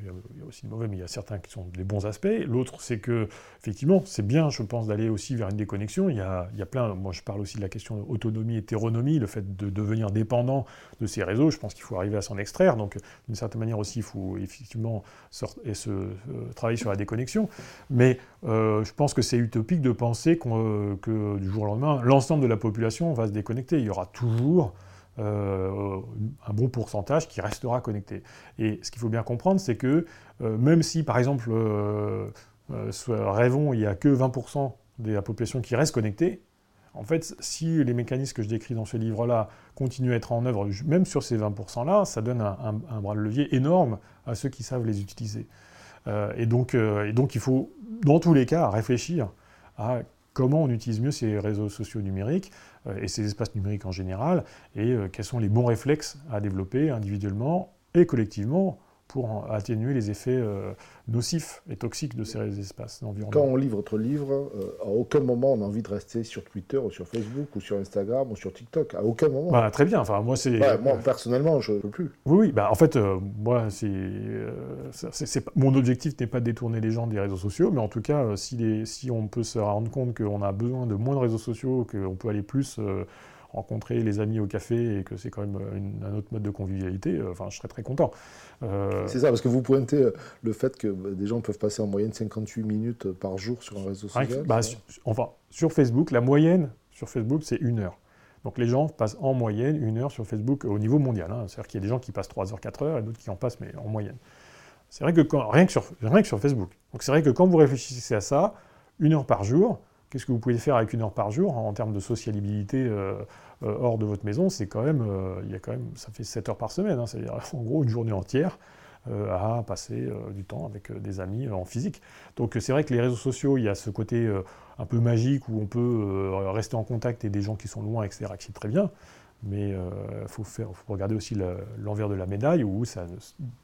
il y a aussi de mauvais, mais il y a certains qui sont des bons aspects. L'autre, c'est que, effectivement, c'est bien, je pense, d'aller aussi vers une déconnexion. Il y, a, plein. Moi, je parle aussi de la question d'autonomie, hétéronomie, le fait de devenir dépendant de ces réseaux. Je pense qu'il faut arriver à s'en extraire. Donc, d'une certaine manière aussi, il faut effectivement et se euh, travailler sur la déconnexion. Mais euh, je pense que c'est utopique de penser euh, que du jour au lendemain, l'ensemble de la population va se déconnecter. Il y aura toujours un bon pourcentage qui restera connecté. Et ce qu'il faut bien comprendre, c'est que même si, par exemple, rêvons, il n'y a que 20% de la population qui reste connectée, en fait, si les mécanismes que je décris dans ce livre-là continuent à être en œuvre, même sur ces 20%-là, ça donne un, bras de levier énorme à ceux qui savent les utiliser. Euh, et, donc, euh, et donc, il faut, dans tous les cas, réfléchir à comment on utilise mieux ces réseaux sociaux numériques euh, et ces espaces numériques en général, et quels sont les bons réflexes à développer individuellement et collectivement pour atténuer les effets euh, nocifs et toxiques de ces espaces d'environnement. Quand on lit votre livre, euh, à aucun moment on a envie de rester sur Twitter ou sur Facebook ou sur Instagram ou sur TikTok. À aucun moment. Bah, très bien. Enfin, moi, c'est. moi, personnellement, je ne peux plus. Oui, oui. Bah, en fait, euh, moi, c'est, mon objectif n'est pas de détourner les gens des réseaux sociaux, mais en tout cas, si, les, si on peut se rendre compte qu'on a besoin de moins de réseaux sociaux, qu'on peut aller plus rencontrer les amis au café et que c'est quand même un autre mode de convivialité, enfin, je serais très content. Euh, c'est ça, parce que vous pointez euh, le fait que bah, des gens peuvent passer en moyenne 58 minutes par jour sur un réseau social. Bah, sur, enfin, sur Facebook, la moyenne sur Facebook, c'est une heure. Donc les gens passent en moyenne une heure sur Facebook au niveau mondial. Hein. C'est-à-dire qu'il y a des gens qui passent 3 heures, 4 heures et d'autres qui en passent, mais en moyenne. C'est vrai que rien, que sur, rien que sur Facebook. Donc c'est vrai que quand vous réfléchissez à ça, une heure par jour, qu'est-ce que vous pouvez faire avec une heure par jour en termes de sociabilité euh, euh, hors de votre maison, c'est quand même, euh, il y a quand même, ça fait 7 heures par semaine, hein, c'est-à-dire [laughs] en gros une journée entière à passer du temps avec des amis en physique. Donc c'est vrai que les réseaux sociaux, il y a ce côté un peu magique où on peut rester en contact et des gens qui sont loin, etc., qui très bien. Mais il faut, regarder aussi l'envers de la médaille où,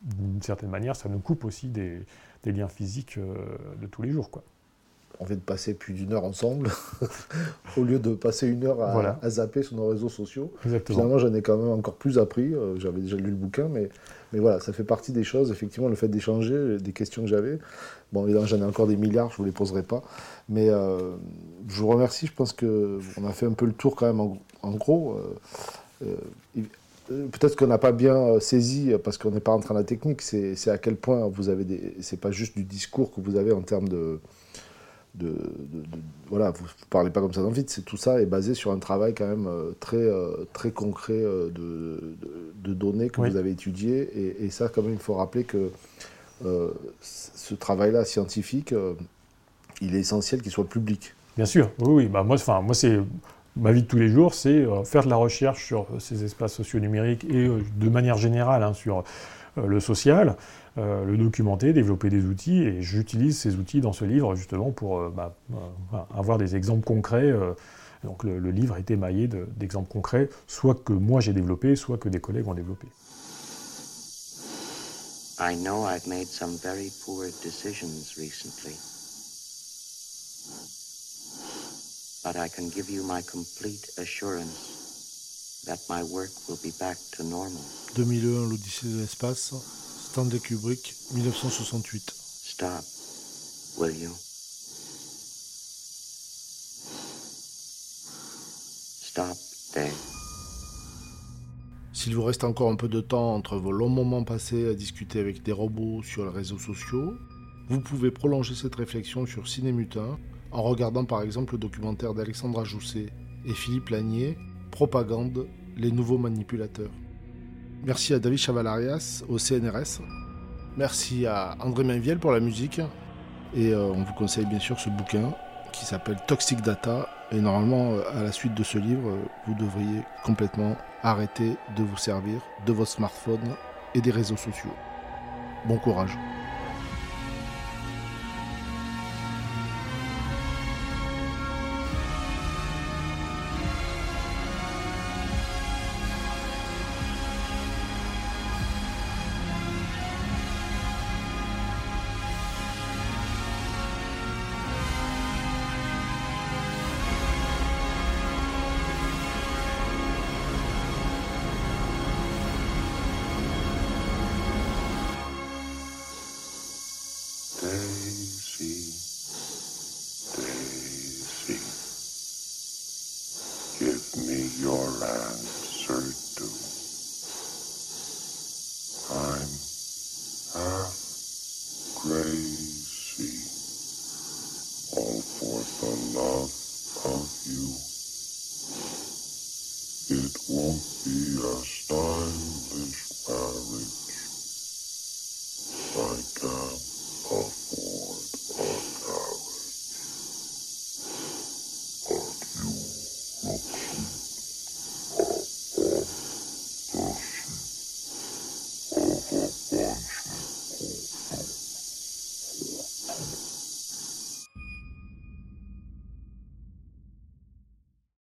d'une certaine manière, ça nous coupe aussi des, des liens physiques de tous les jours. Quoi on vient de passer plus d'une heure ensemble, [laughs] au lieu de passer une heure à, zapper sur nos réseaux sociaux. Finalement, j'en ai quand même encore plus appris. Euh, j'avais déjà lu le bouquin, mais, mais voilà, ça fait partie des choses. Effectivement, le fait d'échanger, des questions que j'avais. Bon, évidemment, j'en ai encore des milliards, je ne vous les poserai pas. Mais euh, je vous remercie. Je pense qu'on a fait un peu le tour quand même, en, gros. Euh, peut-être qu'on n'a pas bien saisi, parce qu'on n'est pas rentré dans la technique, c'est à quel point vous avez des. C'est pas juste du discours que vous avez en termes de de, voilà, vous ne parlez pas comme ça dans le vide, c'est tout ça est basé sur un travail quand même euh, très, euh, très concret euh, de, de, données que vous avez étudiées. Et, ça, quand même, il faut rappeler que ce travail-là scientifique, il est essentiel qu'il soit public. Bien sûr, oui, oui. Bah, moi, moi c'est ma vie de tous les jours, c'est faire de la recherche sur ces espaces sociaux numériques et de manière générale hein, sur le social. Euh, le documenter, développer des outils, et j'utilise ces outils dans ce livre justement pour euh, bah, euh, avoir des exemples concrets. donc le, livre est émaillé d'exemples concrets, soit que moi j'ai développé, soit que des collègues ont développé. I know I've made some very poor decisions recently. But I can give you my complete assurance that my work will be back to normal. 2001, l'Odyssée de l'espace. Stanley Kubrick, 1968. Stop, will you? Stop, Dave. S'il vous reste encore un peu de temps entre vos longs moments passés à discuter avec des robots sur les réseaux sociaux, vous pouvez prolonger cette réflexion sur Cinémutin en regardant par exemple le documentaire d'Alexandra Jousset et Philippe Lanier, Propagande, les nouveaux manipulateurs. Merci à David Chavalarias au CNRS. Merci à André Mainviel pour la musique. Et euh, on vous conseille bien sûr ce bouquin qui s'appelle Toxic Data. Et normalement, euh, à la suite de ce livre, euh, vous devriez complètement arrêter de vous servir de votre smartphone et des réseaux sociaux. Bon courage.